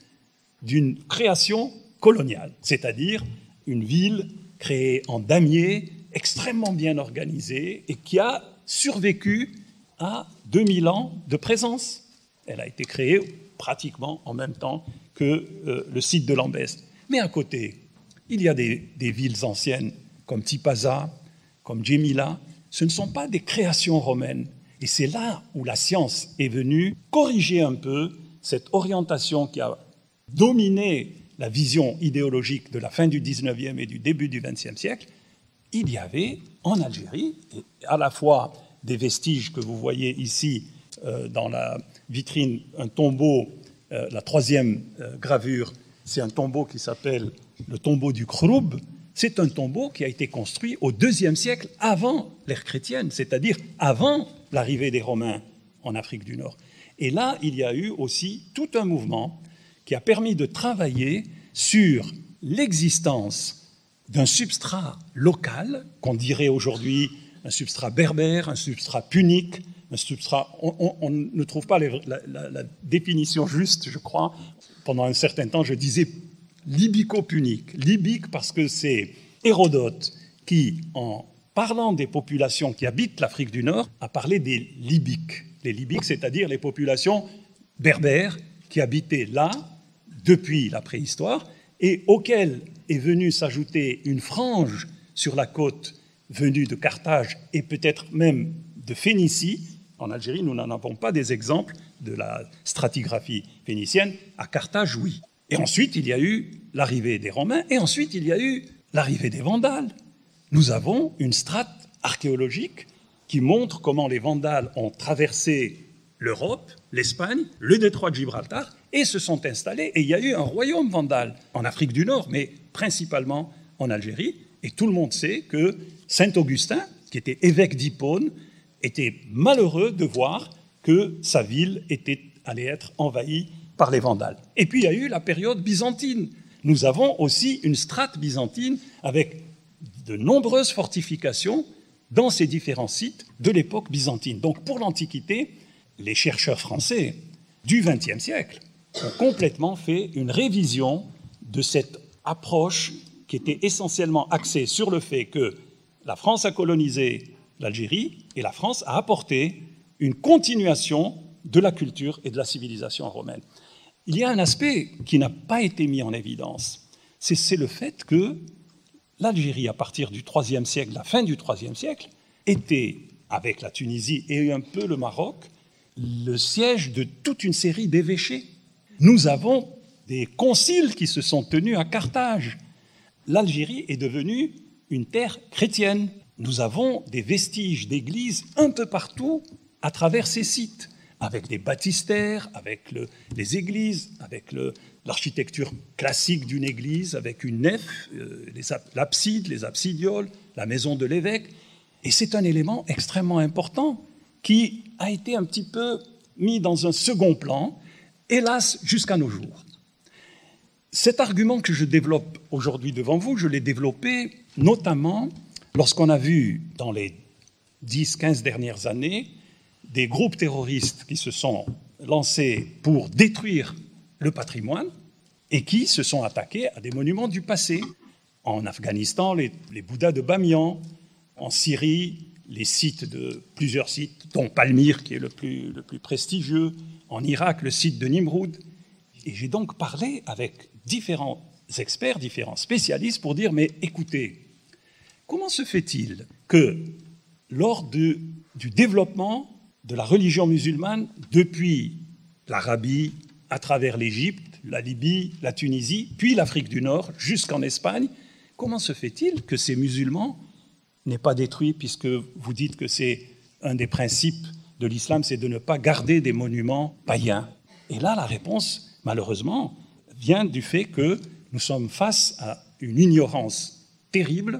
d'une création coloniale, c'est-à-dire une ville créée en damier, extrêmement bien organisée et qui a survécu à 2000 ans de présence. Elle a été créée pratiquement en même temps que euh, le site de Lambès. Mais à côté, il y a des villes anciennes comme Tipaza, comme Jemila. Ce ne sont pas des créations romaines. Et c'est là où la science est venue corriger un peu cette orientation qui a dominé la vision idéologique de la fin du 19e et du début du 20e siècle, il y avait en Algérie à la fois des vestiges que vous voyez ici euh, dans la vitrine, un tombeau, euh, la troisième euh, gravure, c'est un tombeau qui s'appelle le tombeau du Khroub. C'est un tombeau qui a été construit au deuxième siècle avant l'ère chrétienne, c'est-à-dire avant l'arrivée des Romains en Afrique du Nord. Et là, il y a eu aussi tout un mouvement qui a permis de travailler sur l'existence d'un substrat local, qu'on dirait aujourd'hui un substrat berbère, un substrat punique, un substrat. On, ne trouve pas la, la, définition juste, je crois. Pendant un certain temps, je disais libico-punique. Libique parce que c'est Hérodote qui, en parlant des populations qui habitent l'Afrique du Nord, a parlé des libiques. Les libiques, c'est-à-dire les populations berbères qui habitaient là depuis la préhistoire et auxquelles est venue s'ajouter une frange sur la côte venue de Carthage et peut-être même de Phénicie. En Algérie, nous n'en avons pas des exemples de la stratigraphie phénicienne. À Carthage, oui. Et ensuite, il y a eu l'arrivée des Romains et ensuite, il y a eu l'arrivée des Vandales. Nous avons une strate archéologique qui montre comment les Vandales ont traversé l'Europe, l'Espagne, le détroit de Gibraltar, et se sont installés. Et il y a eu un royaume vandale en Afrique du Nord, mais principalement en Algérie. Et tout le monde sait que Saint Augustin, qui était évêque d'Hippone, était malheureux de voir que sa ville était, allait être envahie par les Vandales. Et puis il y a eu la période byzantine. Nous avons aussi une strate byzantine avec de nombreuses fortifications dans ces différents sites de l'époque byzantine. Donc pour l'Antiquité, les chercheurs français du XXe siècle ont complètement fait une révision de cette approche qui était essentiellement axée sur le fait que la France a colonisé l'Algérie et la France a apporté une continuation de la culture et de la civilisation romaine. Il y a un aspect qui n'a pas été mis en évidence, c'est le fait que l'Algérie, à partir du IIIe siècle, la fin du IIIe siècle, était, avec la Tunisie et un peu le Maroc, le siège de toute une série d'évêchés. Nous avons des conciles qui se sont tenus à Carthage. L'Algérie est devenue une terre chrétienne. Nous avons des vestiges d'églises un peu partout à travers ces sites, avec des baptistères, avec les églises, avec l'architecture classique d'une église, avec une nef, euh, l'abside, les absidioles, la maison de l'évêque. Et c'est un élément extrêmement important qui a été un petit peu mis dans un second plan, hélas, jusqu'à nos jours. Cet argument que je développe aujourd'hui devant vous, je l'ai développé notamment lorsqu'on a vu dans les 10-15 dernières années des groupes terroristes qui se sont lancés pour détruire le patrimoine et qui se sont attaqués à des monuments du passé. En Afghanistan, les, Bouddhas de Bamiyan, en Syrie, les sites de plusieurs sites, dont Palmyre, qui est le plus, le plus prestigieux, en Irak, le site de Nimroud. Et j'ai donc parlé avec différents experts, différents spécialistes pour dire, mais écoutez, comment se fait-il que lors du développement de la religion musulmane depuis l'Arabie, à travers l'Égypte, la Libye, la Tunisie, puis l'Afrique du Nord, jusqu'en Espagne, comment se fait-il que ces musulmans n'est pas détruit, puisque vous dites que c'est un des principes de l'islam, c'est de ne pas garder des monuments païens? Et là, la réponse, malheureusement, vient du fait que nous sommes face à une ignorance terrible.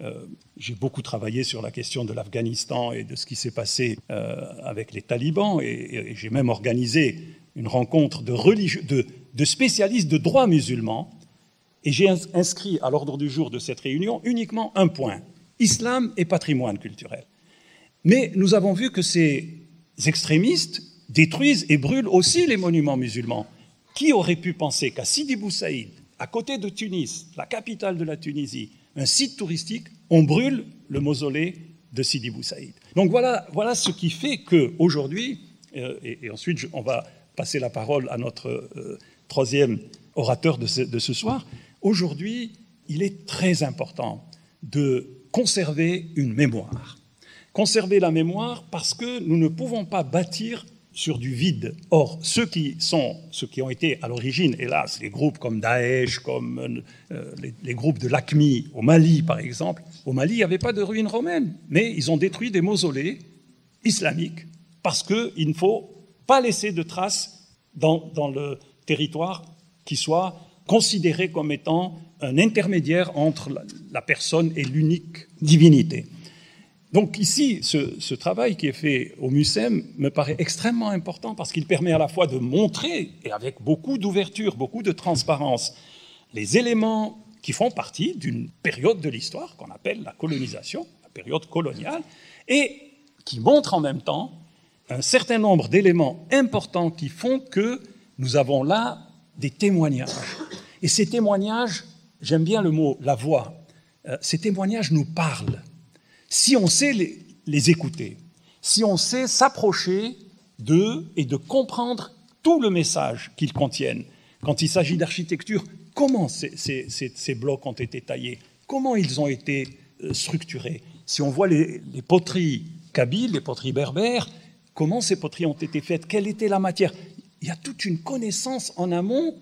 Euh, j'ai beaucoup travaillé sur la question de l'Afghanistan et de ce qui s'est passé euh, avec les talibans, et, j'ai même organisé une rencontre de, spécialistes de droit musulman, et j'ai inscrit à l'ordre du jour de cette réunion uniquement un point, islam et patrimoine culturel. Mais nous avons vu que ces extrémistes détruisent et brûlent aussi les monuments musulmans. Qui aurait pu penser qu'à Sidi Bou Saïd, à côté de Tunis, la capitale de la Tunisie, un site touristique, on brûle le mausolée de Sidi Bou Saïd. Donc voilà, voilà ce qui fait qu'aujourd'hui, euh, et, ensuite on va passer la parole à notre euh, troisième orateur de ce soir, aujourd'hui, il est très important de conserver une mémoire. Conserver la mémoire parce que nous ne pouvons pas bâtir sur du vide. Or, ceux qui sont, ceux qui ont été à l'origine, hélas, les groupes comme Daesh, comme euh, les, groupes de l'ACMI au Mali, par exemple, au Mali, il n'y avait pas de ruines romaines, mais ils ont détruit des mausolées islamiques parce qu'il ne faut pas laisser de traces dans, dans le territoire qui soit considéré comme étant un intermédiaire entre la personne et l'unique divinité. Donc ici, ce, travail qui est fait au MUSEM me paraît extrêmement important parce qu'il permet à la fois de montrer, et avec beaucoup d'ouverture, beaucoup de transparence, les éléments qui font partie d'une période de l'histoire qu'on appelle la colonisation, la période coloniale, et qui montre en même temps un certain nombre d'éléments importants qui font que nous avons là des témoignages. Et ces témoignages, j'aime bien le mot la voix, euh, ces témoignages nous parlent si on sait les, écouter, si on sait s'approcher d'eux et de comprendre tout le message qu'ils contiennent. Quand il s'agit d'architecture, comment ces, blocs ont été taillés, comment ils ont été euh, structurés? Si on voit les, les poteries kabyles, les poteries berbères, comment ces poteries ont été faites, quelle était la matière? Il y a toute une connaissance en amont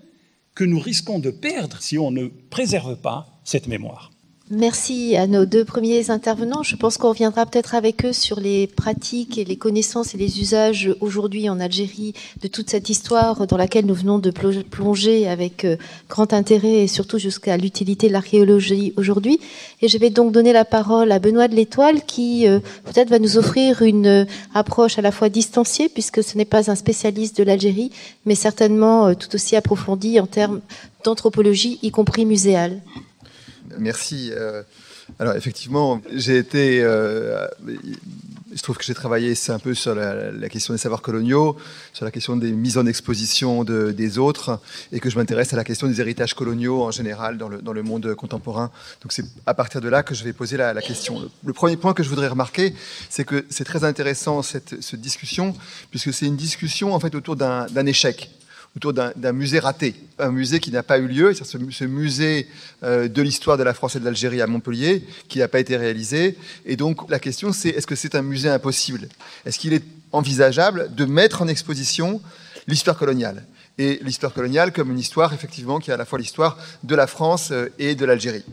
que nous risquons de perdre si on ne préserve pas cette mémoire. Merci à nos deux premiers intervenants. Je pense qu'on reviendra peut-être avec eux sur les pratiques et les connaissances et les usages aujourd'hui en Algérie de toute cette histoire dans laquelle nous venons de plonger avec euh, grand intérêt et surtout jusqu'à l'utilité de l'archéologie aujourd'hui. Et je vais donc donner la parole à Benoît de l'Étoile qui euh, peut-être va nous offrir une euh, approche à la fois distanciée puisque ce n'est pas un spécialiste de l'Algérie, mais certainement tout aussi approfondie en termes d'anthropologie, y compris muséale. Merci. Euh, alors effectivement, j'ai été, euh, je trouve que j'ai travaillé un peu sur la, question des savoirs coloniaux, sur la question des mises en exposition des autres, et que je m'intéresse à la question des héritages coloniaux en général dans le, dans le monde contemporain. Donc c'est à partir de là que je vais poser la, question. Le, premier point que je voudrais remarquer, c'est que c'est très intéressant cette, cette discussion, puisque c'est une discussion en fait autour d'un échec autour d'un musée raté, un musée qui n'a pas eu lieu, ce, musée euh, de l'histoire de la France et de l'Algérie à Montpellier, qui n'a pas été réalisé. Et donc la question c'est, est-ce que c'est un musée impossible? Est-ce qu'il est envisageable de mettre en exposition l'histoire coloniale? Et l'histoire coloniale comme une histoire effectivement qui est à la fois l'histoire de la France euh, et de l'Algérie.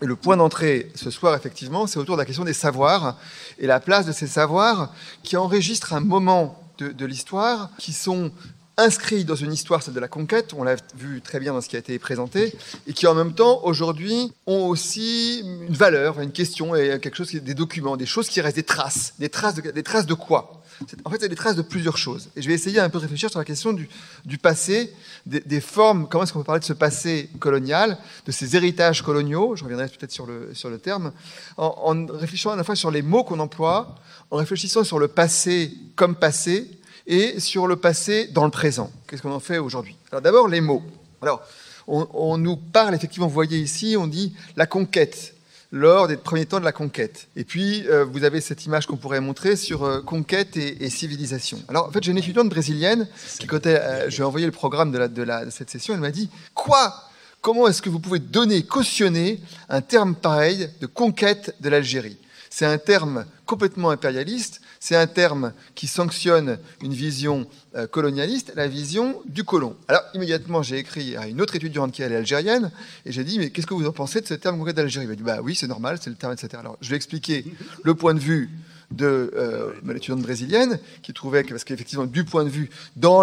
Et le point d'entrée ce soir, effectivement, c'est autour de la question des savoirs et la place de ces savoirs qui enregistrent un moment de l'histoire qui sont inscrit dans une histoire, celle de la conquête, on l'a vu très bien dans ce qui a été présenté, et qui en même temps, aujourd'hui, ont aussi une valeur, une question, et quelque chose, des documents, des choses qui restent, des traces. Des traces de, des traces de quoi? En fait, c'est des traces de plusieurs choses. Et je vais essayer un peu de réfléchir sur la question du, passé, des, formes, comment est-ce qu'on peut parler de ce passé colonial, de ces héritages coloniaux, je reviendrai peut-être sur le, sur le terme, en, en réfléchissant à la fois sur les mots qu'on emploie, en réfléchissant sur le passé comme passé, et sur le passé dans le présent. Qu'est-ce qu'on en fait aujourd'hui? Alors d'abord les mots. Alors on, nous parle effectivement, vous voyez ici, on dit la conquête lors des premiers temps de la conquête. Et puis, euh, vous avez cette image qu'on pourrait montrer sur euh, conquête et, civilisation. Alors, en fait, j'ai une étudiante brésilienne qui, quand euh, je lui ai envoyé le programme de, cette session, elle m'a dit Quoi Comment est-ce que vous pouvez donner, cautionner un terme pareil de conquête de l'Algérie? C'est un terme complètement impérialiste, c'est un terme qui sanctionne une vision euh, colonialiste, la vision du colon. Alors immédiatement, j'ai écrit à une autre étudiante qui est algérienne, et j'ai dit, mais qu'est-ce que vous en pensez de ce terme conquête d'Algérie? Elle m'a dit, bah oui, c'est normal, c'est le terme, etc. Alors je lui ai expliqué le point de vue de euh, l'étudiante brésilienne, qui trouvait que, parce qu'effectivement, du point de vue, en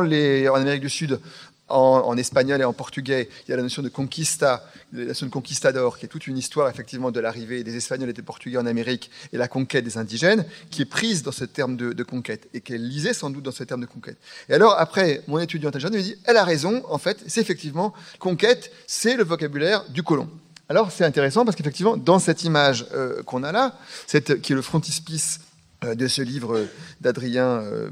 Amérique du Sud, en, espagnol et en portugais, il y a la notion de conquista, la notion de conquistador, qui est toute une histoire effectivement de l'arrivée des Espagnols et des Portugais en Amérique et la conquête des indigènes, qui est prise dans ce terme de, conquête et qu'elle lisait sans doute dans ce terme de conquête. Et alors après, mon étudiante algérienne me dit, elle a raison, en fait, c'est effectivement conquête, c'est le vocabulaire du colon. Alors c'est intéressant parce qu'effectivement, dans cette image euh, qu'on a là, qui est le frontispice euh, de ce livre d'Adrien euh,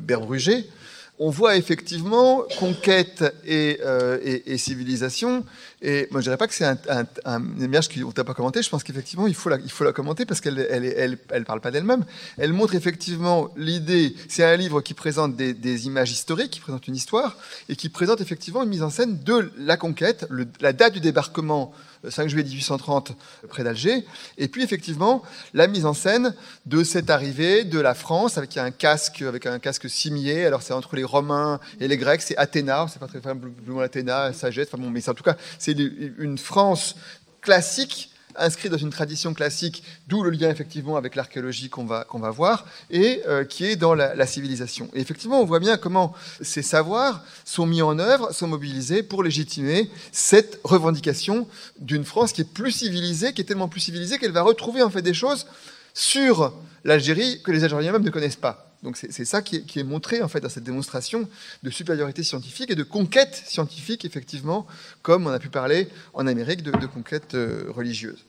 on voit effectivement conquête euh, et, civilisation. Et moi, je dirais pas que c'est un, une image qu'on n'a pas commenté. Je pense qu'effectivement, il faut la, commenter parce qu'elle elle, elle, parle pas d'elle-même. Elle montre effectivement l'idée. C'est un livre qui présente des, images historiques, qui présente une histoire et qui présente effectivement une mise en scène de la conquête, la date du débarquement 5 juillet 1830 près d'Alger. Et puis effectivement, la mise en scène de cette arrivée de la France avec un casque, avec un casque cimier. Alors c'est entre les Romains et les Grecs, c'est Athéna, c'est pas très loin Athéna, sagesse. Enfin bon, mais en tout cas, c'est une France classique inscrit dans une tradition classique, d'où le lien effectivement avec l'archéologie qu'on va, qu'on va voir, et euh, qui est dans la, civilisation. Et effectivement, on voit bien comment ces savoirs sont mis en œuvre, sont mobilisés pour légitimer cette revendication d'une France qui est plus civilisée, qui est tellement plus civilisée qu'elle va retrouver en fait des choses sur l'Algérie que les Algériens même ne connaissent pas. Donc c'est ça qui est, montré en fait dans cette démonstration de supériorité scientifique et de conquête scientifique, effectivement, comme on a pu parler en Amérique de, conquête euh, religieuse.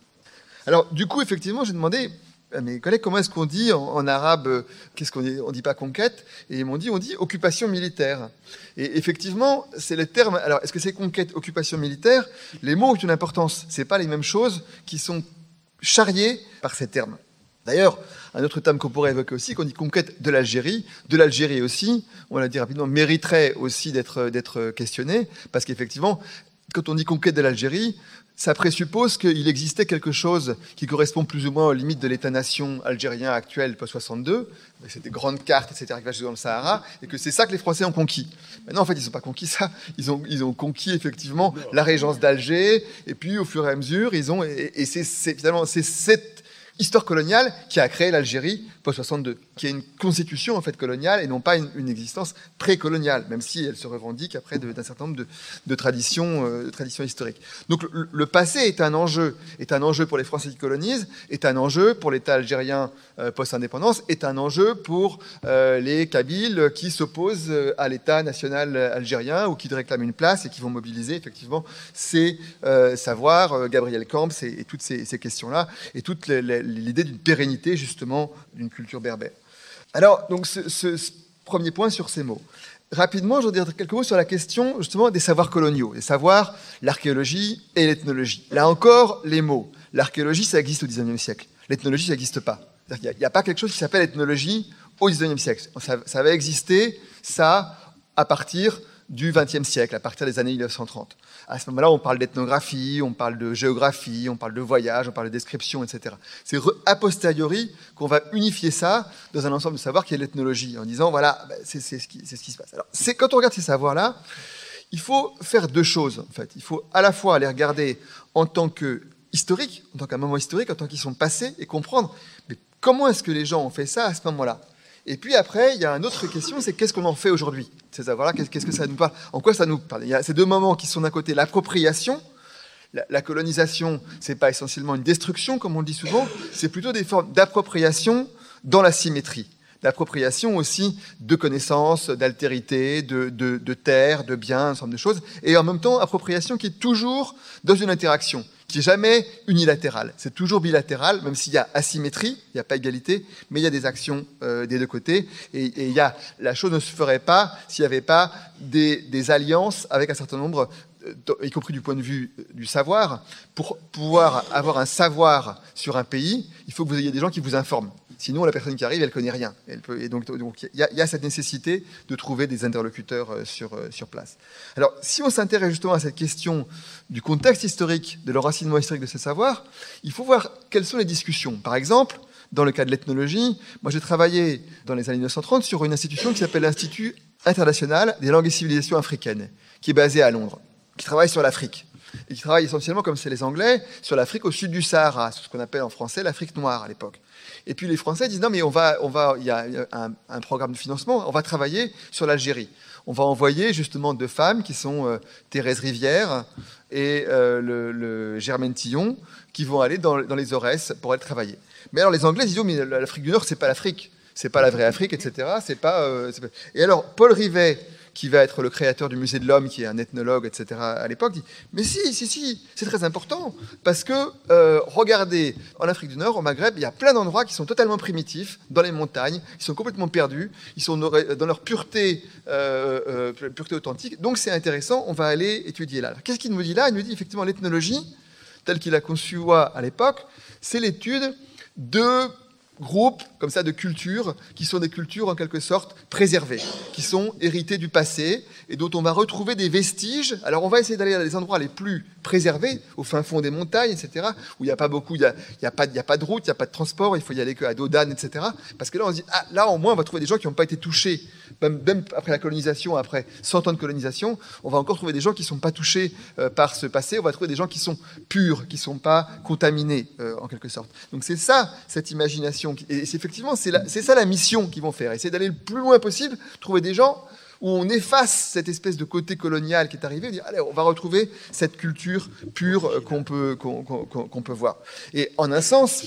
Alors du coup, effectivement, j'ai demandé à mes collègues comment est-ce qu'on dit en, arabe, euh, qu'est-ce qu'on dit On dit pas conquête, et ils m'ont dit on dit occupation militaire. Et effectivement, c'est le terme. Alors est-ce que c'est conquête, occupation militaire? Les mots ont une importance. C'est pas les mêmes choses qui sont charriées par ces termes. D'ailleurs, un autre terme qu'on pourrait évoquer aussi, qu'on dit conquête de l'Algérie, de l'Algérie aussi, on l'a dit rapidement, mériterait aussi d'être questionné, parce qu'effectivement, quand on dit conquête de l'Algérie, ça présuppose qu'il existait quelque chose qui correspond plus ou moins aux limites de l'État-nation algérien actuel post-62, c'est des grandes cartes, etc., qui dans le Sahara, et que c'est ça que les Français ont conquis. Maintenant, en fait, ils n'ont pas conquis ça, ils ont, conquis effectivement la régence d'Alger, et puis au fur et à mesure, ils ont, et, c'est finalement, cette histoire coloniale qui a créé l'Algérie post-62, qui est une constitution en fait coloniale et non pas une, existence précoloniale, même si elle se revendique après d'un certain nombre de, traditions, euh, traditions historiques. Donc le, passé est un enjeu, est un enjeu pour les Français qui colonisent, est un enjeu pour l'État algérien euh, post-indépendance, est un enjeu pour euh, les Kabyles qui s'opposent à l'État national algérien ou qui réclament une place et qui vont mobiliser effectivement ces savoirs, Gabriel Camps et, toutes ces, questions-là, et toute l'idée d'une pérennité justement d'une culture berbère. Alors, donc, ce, premier point sur ces mots. Rapidement, je voudrais dire quelques mots sur la question justement des savoirs coloniaux, des savoirs, l'archéologie et l'ethnologie. Là encore, les mots. L'archéologie, ça existe au XIXe siècle. L'ethnologie, ça n'existe pas. Il n'y a, pas quelque chose qui s'appelle ethnologie au XIXe siècle. Ça, ça va exister, ça, à partir du XXe siècle, à partir des années 1930. À ce moment-là, on parle d'ethnographie, on parle de géographie, on parle de voyage, on parle de description, etc. C'est a posteriori qu'on va unifier ça dans un ensemble de savoirs qui est l'ethnologie, en disant, voilà, bah, c'est ce, qui se passe. Alors, quand on regarde ces savoirs-là, il faut faire deux choses, en fait. Il faut à la fois les regarder en tant que historique, en tant qu'un moment historique, en tant qu'ils sont passés, et comprendre mais comment est-ce que les gens ont fait ça à ce moment-là? Et puis après, il y a une autre question, c'est qu'est-ce qu'on en fait aujourd'hui? Ces savoirs-là, qu'est-ce que ça nous parle En quoi ça nous parle Il y a ces deux moments qui sont d'un côté l'appropriation. La, colonisation, c'est pas essentiellement une destruction, comme on le dit souvent, c'est plutôt des formes d'appropriation dans la symétrie. D'appropriation aussi de connaissances, d'altérité, de, de, de terres, de biens, un certain nombre de choses. Et en même temps, appropriation qui est toujours dans une interaction qui n'est jamais unilatéral. C'est toujours bilatéral, même s'il y a asymétrie, il n'y a pas égalité, mais il y a des actions euh, des deux côtés. Et, il y a, la chose ne se ferait pas s'il n'y avait pas des, des, alliances avec un certain nombre, euh, y compris du point de vue euh, du savoir. Pour pouvoir avoir un savoir sur un pays, il faut que vous ayez des gens qui vous informent. Sinon, la personne qui arrive, elle connaît rien. Elle peut, et donc, il y, a cette nécessité de trouver des interlocuteurs euh, sur, euh, sur place. Alors, si on s'intéresse justement à cette question du contexte historique, de l'enracinement historique de ces savoirs, il faut voir quelles sont les discussions. Par exemple, dans le cas de l'ethnologie, moi j'ai travaillé dans les années 1930 sur une institution qui s'appelle l'Institut international des langues et civilisations africaines, qui est basé à Londres, qui travaille sur l'Afrique et qui travaille essentiellement, comme c'est les Anglais, sur l'Afrique au sud du Sahara, ce qu'on appelle en français l'Afrique noire à l'époque. Et puis les Français disent non, mais on va, on va, il y a un, programme de financement, on va travailler sur l'Algérie. On va envoyer justement deux femmes qui sont euh, Thérèse Rivière et euh, le, Germaine Tillon, qui vont aller dans, les Aurès pour aller travailler. Mais alors les Anglais disent oh, mais l'Afrique du Nord, c'est pas l'Afrique, c'est pas la vraie Afrique, etc. Euh, pas, Et alors Paul Rivet qui va être le créateur du musée de l'homme, qui est un ethnologue, etc. à l'époque, dit Mais si, si, si, c'est très important. Parce que, euh, regardez, en Afrique du Nord, au Maghreb, il y a plein d'endroits qui sont totalement primitifs, dans les montagnes, ils sont complètement perdus, ils sont dans leur pureté, euh, euh, pureté authentique. Donc c'est intéressant, on va aller étudier là. Qu'est-ce qu'il nous dit là? Il nous dit effectivement l'ethnologie, telle qu'il a conçu à l'époque, c'est l'étude de groupes comme ça de cultures qui sont des cultures en quelque sorte préservées, qui sont héritées du passé et dont on va retrouver des vestiges. Alors on va essayer d'aller à des endroits les plus préservés, au fin fond des montagnes, etc., où il n'y a pas beaucoup, il n'y a, pas, de route, il n'y a pas de transport, il faut y aller qu'à dos d'âne, etc. Parce que là on se dit, ah, là au moins on va trouver des gens qui n'ont pas été touchés, même, même, après la colonisation, après 100 ans de colonisation, on va encore trouver des gens qui ne sont pas touchés euh, par ce passé, on va trouver des gens qui sont purs, qui ne sont pas contaminés, euh, en quelque sorte. Donc c'est ça, cette imagination et c'est effectivement, c'est ça la mission qu'ils vont faire. Essayer d'aller le plus loin possible, trouver des gens où on efface cette espèce de côté colonial qui est arrivé, et dire, allez, on va retrouver cette culture pure euh, qu'on peut, qu'on peut voir. Et en un sens,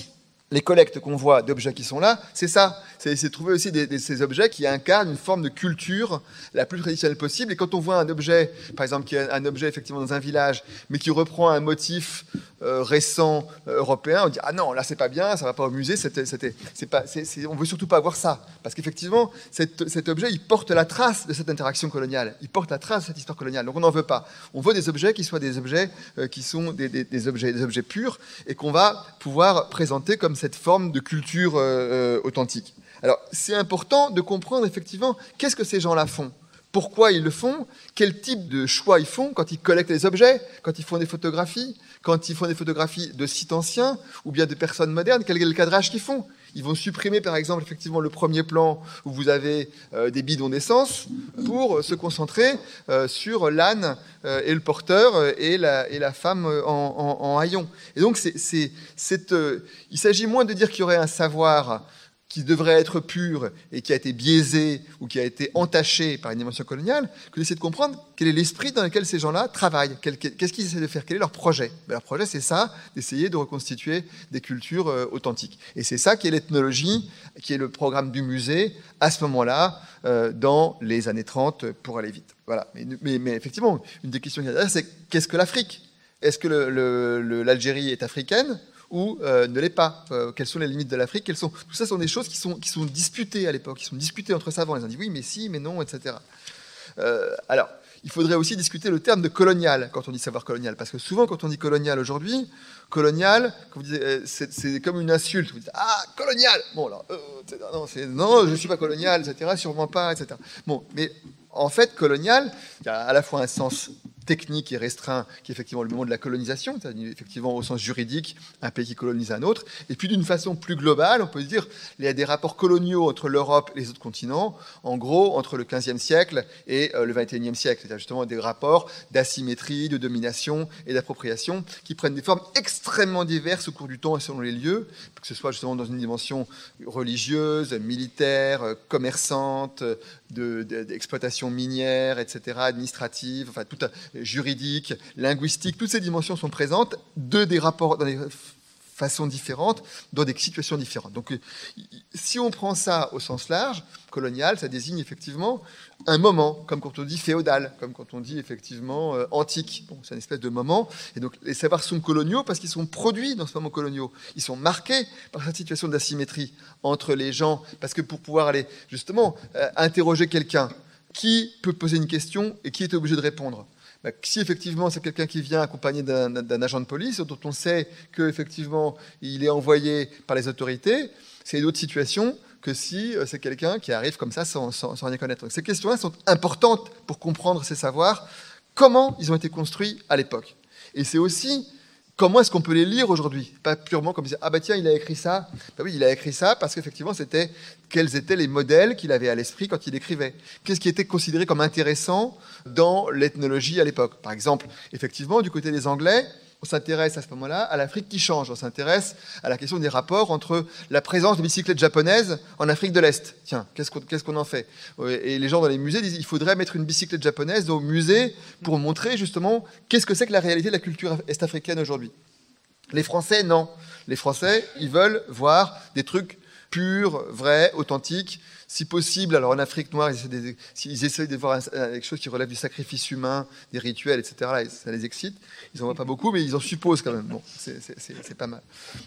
les collectes qu'on voit d'objets qui sont là, c'est ça. C'est trouver aussi ces objets qui incarnent une forme de culture la plus traditionnelle possible. Et quand on voit un objet, par exemple, qui est un objet effectivement dans un village, mais qui reprend un motif euh, récent euh, européen, on dit ah non, là c'est pas bien, ça va pas au musée. C'était, c'est pas, on veut surtout pas voir ça, parce qu'effectivement, cet, objet, il porte la trace de cette interaction coloniale, il porte la trace de cette histoire coloniale. Donc on n'en veut pas. On veut des objets qui soient des objets euh, qui sont des, des, objets, des objets purs et qu'on va pouvoir présenter comme cette forme de culture authentique. Alors, c'est important de comprendre effectivement qu'est-ce que ces gens-là font, pourquoi ils le font, quel type de choix ils font quand ils collectent les objets, quand ils font des photographies, quand ils font des photographies de sites anciens ou bien de personnes modernes, quel est le cadrage qu'ils font. Ils vont supprimer par exemple effectivement le premier plan où vous avez euh, des bidons d'essence pour se concentrer euh, sur l'âne euh, et le porteur et la, femme en, en, haillon. Et donc il s'agit moins de dire qu'il y aurait un savoir qui devrait être pur et qui a été biaisé ou qui a été entaché par une dimension coloniale, que d'essayer de comprendre quel est l'esprit dans lequel ces gens-là travaillent, qu'est-ce qu'ils essaient de faire, quel est leur projet? Ben, leur projet, c'est ça, d'essayer de reconstituer des cultures euh, authentiques. Et c'est ça qui est l'ethnologie, qui est le programme du musée à ce moment-là, euh, dans les années 30, pour aller vite. Voilà. Mais, effectivement, une des questions qu'il y a c'est qu'est-ce que l'Afrique? Est-ce que l'Algérie est africaine? Ou euh, ne l'est pas euh, Quelles sont les limites de l'Afrique? Tout ça sont des choses qui sont, qui sont disputées à l'époque, qui sont disputées entre savants. Ils ont dit oui, mais si, mais non, etc. Euh, alors, il faudrait aussi discuter le terme de colonial quand on dit savoir colonial, parce que souvent quand on dit colonial aujourd'hui, colonial, c'est comme une insulte. Vous dites ah colonial, bon alors non, non, je ne suis pas colonial, etc. Sûrement pas, etc. Bon, mais en fait colonial, il y a à la fois un sens technique et restreint, qui est effectivement le moment de la colonisation, c'est-à-dire effectivement au sens juridique, un pays qui colonise un autre. Et puis d'une façon plus globale, on peut dire il y a des rapports coloniaux entre l'Europe et les autres continents, en gros entre le XVe siècle et euh, le XXIe siècle, c'est-à-dire justement des rapports d'asymétrie, de domination et d'appropriation qui prennent des formes extrêmement diverses au cours du temps et selon les lieux, que ce soit justement dans une dimension religieuse, militaire, commerçante, d'exploitation minière, etc., administrative, enfin tout juridique, linguistique, toutes ces dimensions sont présentes de des rapports dans des façons différentes, dans des situations différentes. Donc, euh, si on prend ça au sens large, colonial, ça désigne effectivement un moment, comme quand on dit féodal, comme quand on dit effectivement euh, antique. C'est une espèce de moment. Et donc, les savoirs sont coloniaux parce qu'ils sont produits dans ce moment coloniaux. Ils sont marqués par cette situation d'asymétrie entre les gens. Parce que pour pouvoir aller, justement, euh, interroger quelqu'un, qui peut poser une question et qui est obligé de répondre? Si effectivement c'est quelqu'un qui vient accompagné d'un agent de police, dont on sait qu'effectivement il est envoyé par les autorités, c'est une autre situation que si euh, c'est quelqu'un qui arrive comme ça sans, rien connaître. Donc, ces questions-là sont importantes pour comprendre ces savoirs, comment ils ont été construits à l'époque. Et c'est aussi comment est-ce qu'on peut les lire aujourd'hui? Pas purement comme dire, ah bah tiens, il a écrit ça. Bah oui, il a écrit ça parce qu'effectivement, c'était quels étaient les modèles qu'il avait à l'esprit quand il écrivait. Qu'est-ce qui était considéré comme intéressant dans l'ethnologie à l'époque? Par exemple, effectivement, du côté des Anglais, on s'intéresse à ce moment-là à l'Afrique qui change. On s'intéresse à la question des rapports entre la présence de bicyclettes japonaises en Afrique de l'Est. Tiens, qu'est-ce qu'on en fait? Et les gens dans les musées disent il faudrait mettre une bicyclette japonaise au musée pour montrer justement qu'est-ce que c'est que la réalité de la culture est-africaine aujourd'hui. Les Français, non. Les Français, ils veulent voir des trucs purs, vrais, authentiques, si possible, alors en Afrique noire, ils essaient de, voir quelque chose qui relève du sacrifice humain, des rituels, etc. ça les excite. Ils n'en voient pas beaucoup, mais ils en supposent quand même. Bon, c'est pas mal.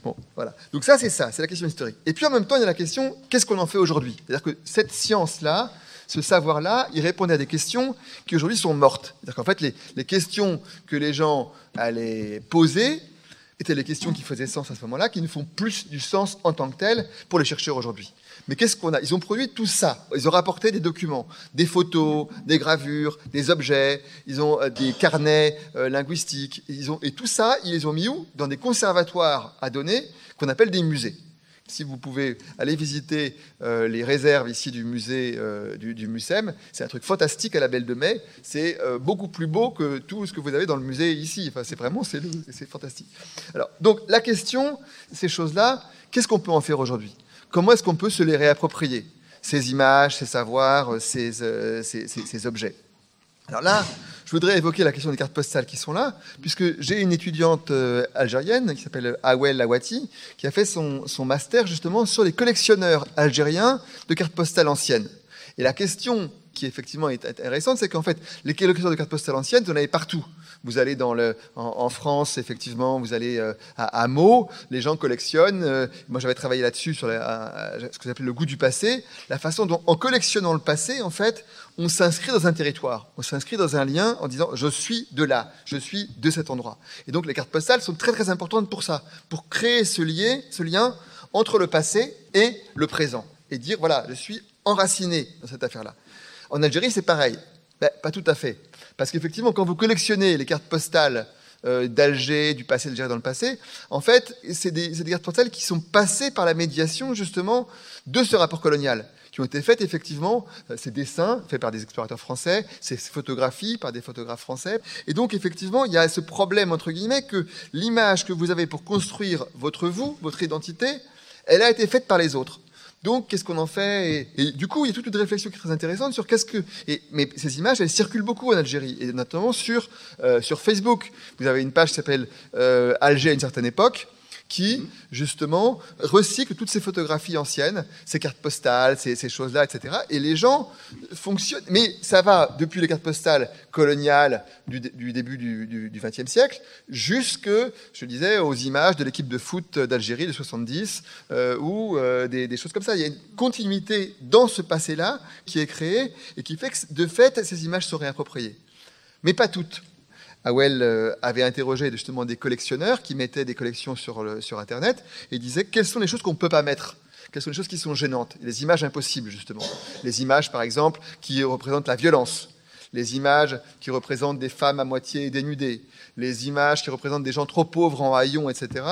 Bon, voilà. Donc ça, c'est ça, c'est la question historique. Et puis en même temps, il y a la question, qu'est-ce qu'on en fait aujourd'hui? C'est-à-dire que cette science-là, ce savoir-là, il répondait à des questions qui aujourd'hui sont mortes. C'est-à-dire qu'en fait, les questions que les gens allaient poser, étaient les questions qui faisaient sens à ce moment-là, qui ne font plus du sens en tant que telles pour les chercheurs aujourd'hui. Mais qu'est-ce qu'on a? Ils ont produit tout ça. Ils ont rapporté des documents, des photos, des gravures, des objets, ils ont euh, des carnets euh, linguistiques. Ils ont, et tout ça, ils les ont mis où? Dans des conservatoires à données qu'on appelle des musées si vous pouvez aller visiter euh, les réserves ici du musée euh, du, MUSEM, c'est un truc fantastique à la Belle de Mai. C'est euh, beaucoup plus beau que tout ce que vous avez dans le musée ici. Enfin, c'est vraiment c'est, fantastique. Alors, donc la question, ces choses-là, qu'est-ce qu'on peut en faire aujourd'hui? Comment est-ce qu'on peut se les réapproprier? Ces images, ces savoirs, ces, ces objets? Alors là, je voudrais évoquer la question des cartes postales qui sont là, puisque j'ai une étudiante euh, algérienne qui s'appelle Awel Lawati, qui a fait son, master justement sur les collectionneurs algériens de cartes postales anciennes. Et la question qui effectivement est intéressante, c'est qu'en fait, les collectionneurs de cartes postales anciennes, vous en avez partout. Vous allez en, France, effectivement, vous allez euh, à, à Meaux, les gens collectionnent. Euh, moi, j'avais travaillé là-dessus sur ce que j'appelle le goût du passé, la façon dont, en collectionnant le passé, en fait, on s'inscrit dans un territoire, on s'inscrit dans un lien en disant je suis de là, je suis de cet endroit. Et donc les cartes postales sont très très importantes pour ça, pour créer ce lien, entre le passé et le présent, et dire voilà, je suis enraciné dans cette affaire-là. En Algérie, c'est pareil. Ben, pas tout à fait. Parce qu'effectivement, quand vous collectionnez les cartes postales euh, d'Alger, du passé d'Algérie dans le passé, en fait, c'est des, cartes postales qui sont passées par la médiation, justement, de ce rapport colonial ont été faites effectivement, euh, ces dessins faits par des explorateurs français, ces photographies par des photographes français. Et donc effectivement, il y a ce problème, entre guillemets, que l'image que vous avez pour construire votre vous, votre identité, elle a été faite par les autres. Donc, qu'est-ce qu'on en fait et, du coup, il y a toute une réflexion qui est très intéressante sur qu'est-ce que. Et, mais ces images, elles circulent beaucoup en Algérie, et notamment sur, euh, sur Facebook. Vous avez une page qui s'appelle euh, Alger à une certaine époque qui, justement, recycle toutes ces photographies anciennes, ces cartes postales, ces, choses-là, etc. Et les gens fonctionnent. Mais ça va depuis les cartes postales coloniales du, début du XXe siècle jusque, je disais, aux images de l'équipe de foot d'Algérie de 70 euh, ou euh, des, des, choses comme ça. Il y a une continuité dans ce passé-là qui est créée et qui fait que, de fait, ces images sont réappropriées. Mais pas toutes. Howell euh, avait interrogé justement des collectionneurs qui mettaient des collections sur, Internet et disait quelles sont les choses qu'on ne peut pas mettre? Quelles sont les choses qui sont gênantes? Les images impossibles, justement. Les images, par exemple, qui représentent la violence. Les images qui représentent des femmes à moitié dénudées. Les images qui représentent des gens trop pauvres en haillons, etc.,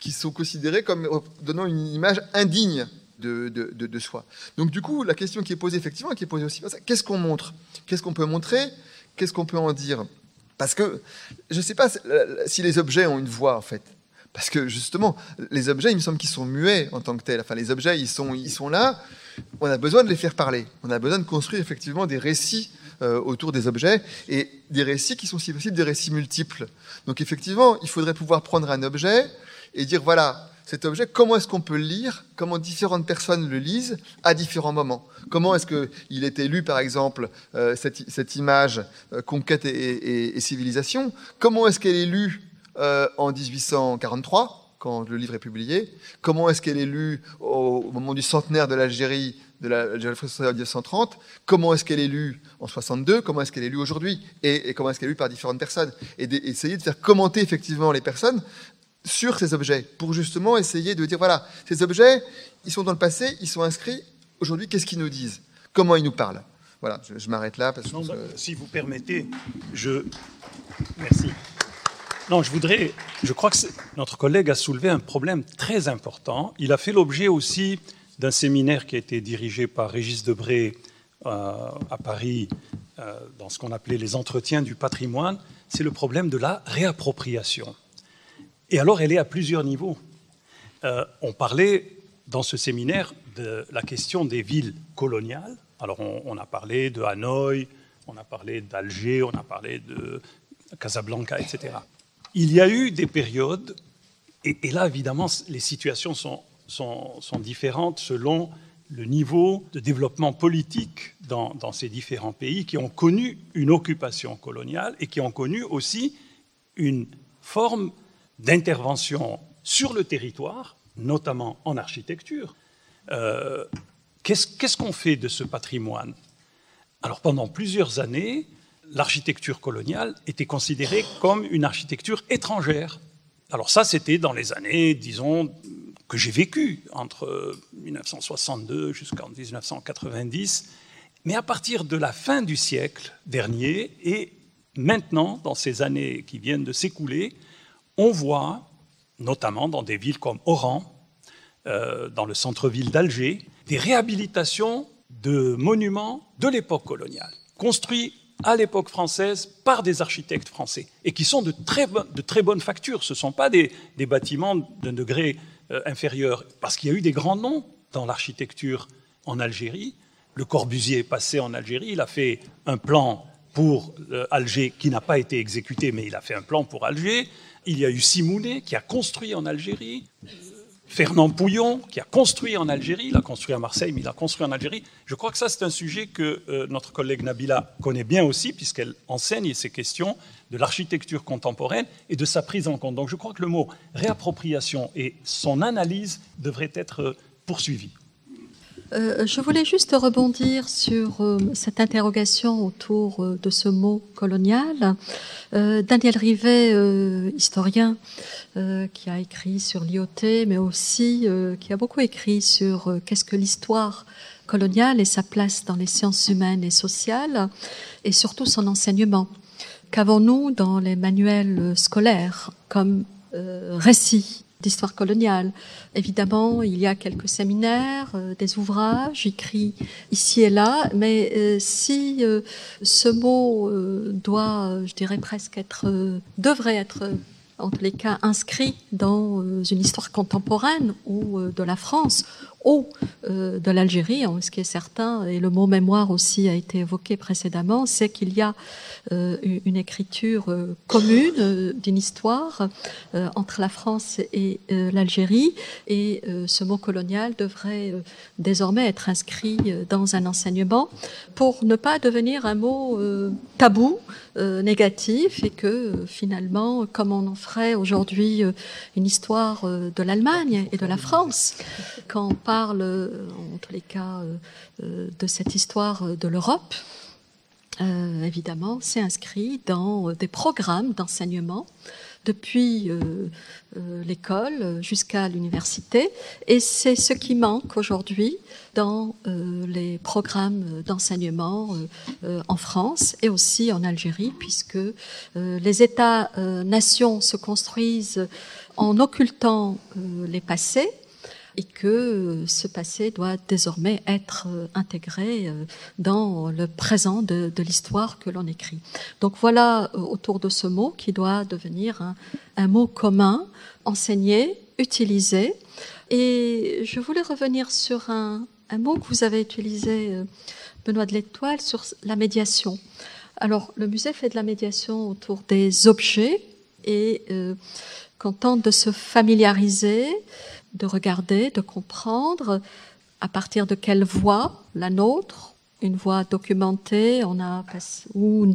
qui sont considérées comme donnant une image indigne de, soi. Donc, du coup, la question qui est posée, effectivement, et qui est posée aussi, qu'est-ce qu'on montre? Qu'est-ce qu'on peut montrer? Qu'est-ce qu'on peut en dire? Parce que je ne sais pas si les objets ont une voix, en fait. Parce que justement, les objets, il me semble qu'ils sont muets en tant que tels. Enfin, les objets, ils sont, ils sont là. On a besoin de les faire parler. On a besoin de construire effectivement des récits euh, autour des objets et des récits qui sont, si possible, des récits multiples. Donc, effectivement, il faudrait pouvoir prendre un objet et dire voilà, cet objet, comment est-ce qu'on peut le lire, comment différentes personnes le lisent à différents moments? Comment est-ce qu'il était lu, par exemple, euh, cette, image euh, Conquête et, civilisation? Comment est-ce qu'elle est lue euh, en 1843, quand le livre est publié? Comment est-ce qu'elle est lue au, moment du centenaire de l'Algérie de l'Algérie française en 1930, comment est-ce qu'elle est lue en 62, comment est-ce qu'elle est lue aujourd'hui, et, comment est-ce qu'elle est lue par différentes personnes, et d'essayer de faire commenter effectivement les personnes sur ces objets pour justement essayer de dire voilà, ces objets, ils sont dans le passé, ils sont inscrits. Aujourd'hui, qu'est-ce qu'ils nous disent? Comment ils nous parlent? Voilà, je, m'arrête là parce que. Bah, si vous permettez, je. Merci. Non, je voudrais. Je crois que notre collègue a soulevé un problème très important. Il a fait l'objet aussi d'un séminaire qui a été dirigé par Régis Debré euh, à Paris euh, dans ce qu'on appelait les entretiens du patrimoine. C'est le problème de la réappropriation. Et alors, elle est à plusieurs niveaux. Euh, on parlait dans ce séminaire de la question des villes coloniales. Alors, on, a parlé de Hanoï, on a parlé d'Alger, on a parlé de Casablanca, etc. Il y a eu des périodes, et, là, évidemment, les situations sont, sont, sont, différentes selon le niveau de développement politique dans, dans ces différents pays qui ont connu une occupation coloniale et qui ont connu aussi une forme d'intervention sur le territoire, notamment en architecture. Euh, qu'est-ce qu'on fait de ce patrimoine? Alors pendant plusieurs années, l'architecture coloniale était considérée comme une architecture étrangère. Alors ça, c'était dans les années, disons, que j'ai vécues, entre 1962 jusqu'en 1990. Mais à partir de la fin du siècle dernier et maintenant, dans ces années qui viennent de s'écouler, on voit, notamment dans des villes comme Oran, euh, dans le centre-ville d'Alger, des réhabilitations de monuments de l'époque coloniale, construits à l'époque française par des architectes français et qui sont de très, de très bonne facture. Ce ne sont pas des, bâtiments d'un degré euh, inférieur, parce qu'il y a eu des grands noms dans l'architecture en Algérie. Le Corbusier est passé en Algérie, il a fait un plan pour euh, Alger qui n'a pas été exécuté, mais il a fait un plan pour Alger. Il y a eu Simounet qui a construit en Algérie. Fernand Pouillon, qui a construit en Algérie, il a construit à Marseille, mais il a construit en Algérie. Je crois que ça, c'est un sujet que euh, notre collègue Nabila connaît bien aussi, puisqu'elle enseigne ces questions de l'architecture contemporaine et de sa prise en compte. Donc je crois que le mot réappropriation et son analyse devraient être euh, poursuivis. Euh, je voulais juste rebondir sur euh, cette interrogation autour euh, de ce mot colonial. Daniel Rivet, historien, qui a écrit sur l'IoT, mais aussi qui a beaucoup écrit sur qu'est-ce que l'histoire coloniale et sa place dans les sciences humaines et sociales, et surtout son enseignement. Qu'avons-nous dans les manuels scolaires comme récit d'histoire coloniale. Évidemment, il y a quelques séminaires, euh, des ouvrages écrits ici et là, mais euh, si euh, ce mot doit, je dirais presque être, devrait être en tous les cas inscrit dans une histoire contemporaine ou de la France euh, de l'Algérie. Ce qui est certain, et le mot mémoire aussi a été évoqué précédemment, c'est qu'il y a euh, une écriture euh, commune d'une histoire entre la France et l'Algérie, et ce mot colonial devrait désormais être inscrit dans un enseignement pour ne pas devenir un mot tabou, négatif, et que finalement, comme on en ferait aujourd'hui une histoire de l'Allemagne et de la France, quand on parle parle, euh, en tous les cas, euh, euh, de cette histoire de l'Europe, évidemment, c'est inscrit dans des programmes d'enseignement depuis l'école jusqu'à l'université. Et c'est ce qui manque aujourd'hui dans les programmes d'enseignement en France et aussi en Algérie, puisque les États-nations se construisent en occultant les passés et que euh, ce passé doit désormais être euh, intégré euh, dans le présent de, l'histoire que l'on écrit. Donc voilà autour de ce mot qui doit devenir un, mot commun, enseigné, utilisé. Et je voulais revenir sur un, mot que vous avez utilisé, Benoît de l'Étoile, sur la médiation. Alors, le musée fait de la médiation autour des objets et qu'on tente de se familiariser de regarder, de comprendre à partir de quelle voie, la nôtre, une voie documentée, on a ou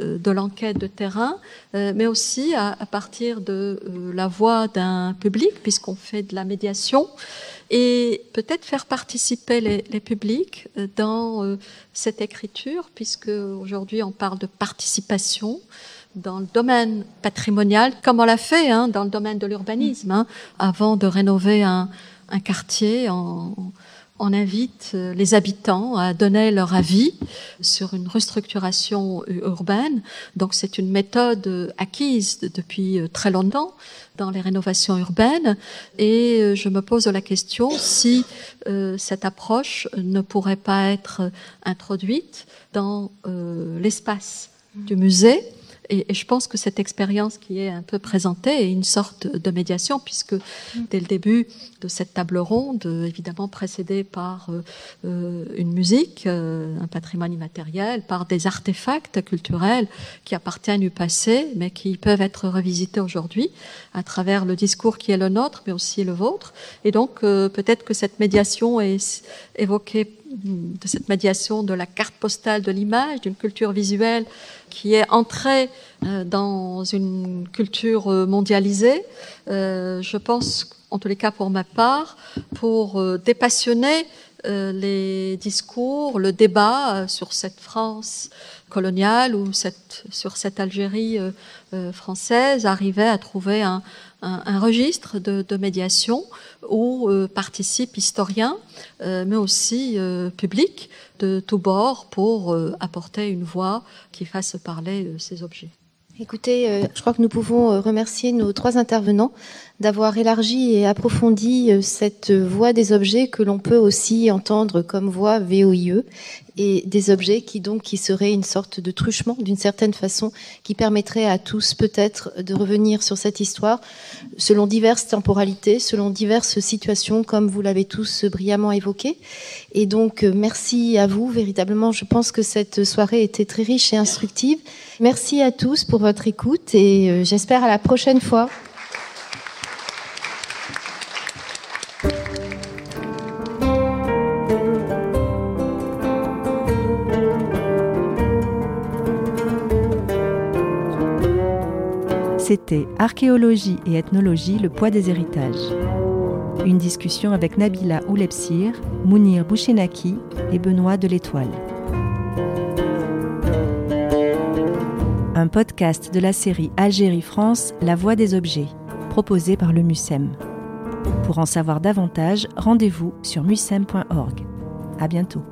euh, de l'enquête de terrain, euh, mais aussi à, partir de euh, la voix d'un public, puisqu'on fait de la médiation, et peut-être faire participer les, les publics dans cette écriture, puisque aujourd'hui on parle de participation dans le domaine patrimonial, comme on l'a fait hein, dans le domaine de l'urbanisme. Hein, avant de rénover un, un quartier, on, on, invite euh, les habitants à donner leur avis sur une restructuration urbaine. Donc c'est une méthode acquise depuis euh, très longtemps dans les rénovations urbaines. Et euh, je me pose la question si cette approche ne pourrait pas être introduite dans l'espace du musée et, je pense que cette expérience qui est un peu présentée est une sorte de médiation, puisque dès le début de cette table ronde, évidemment précédée par euh, euh, une musique, euh, un patrimoine immatériel, par des artefacts culturels qui appartiennent du passé, mais qui peuvent être revisités aujourd'hui à travers le discours qui est le nôtre, mais aussi le vôtre. Et donc, peut-être que cette médiation est évoquée de cette médiation de la carte postale de l'image, d'une culture visuelle qui est entrée euh, dans une culture euh, mondialisée. Euh, je pense, en tous les cas pour ma part, pour dépassionner les discours, le débat sur cette France coloniale ou sur cette Algérie française, arriver à trouver un, un, registre de, médiation où participent historiens, mais aussi publics de tous bords pour apporter une voix qui fasse parler ces objets. Écoutez, euh, je crois que nous pouvons euh, remercier nos trois intervenants d'avoir élargi et approfondi euh, cette voix des objets que l'on peut aussi entendre comme voix VOIE et des objets qui donc qui seraient une sorte de truchement d'une certaine façon qui permettrait à tous peut-être de revenir sur cette histoire selon diverses temporalités, selon diverses situations comme vous l'avez tous brillamment évoqué. Et donc merci à vous véritablement, je pense que cette soirée était très riche et instructive. Merci à tous pour votre écoute et euh, j'espère à la prochaine fois. C'était Archéologie et ethnologie, le poids des héritages. Une discussion avec Nabila Oulepsir, Mounir Bouchenaki et Benoît de l'Étoile. un podcast de la série Algérie-France, La Voix des objets, proposé par le MUSEM. Pour en savoir davantage, rendez-vous sur musem.org. À bientôt.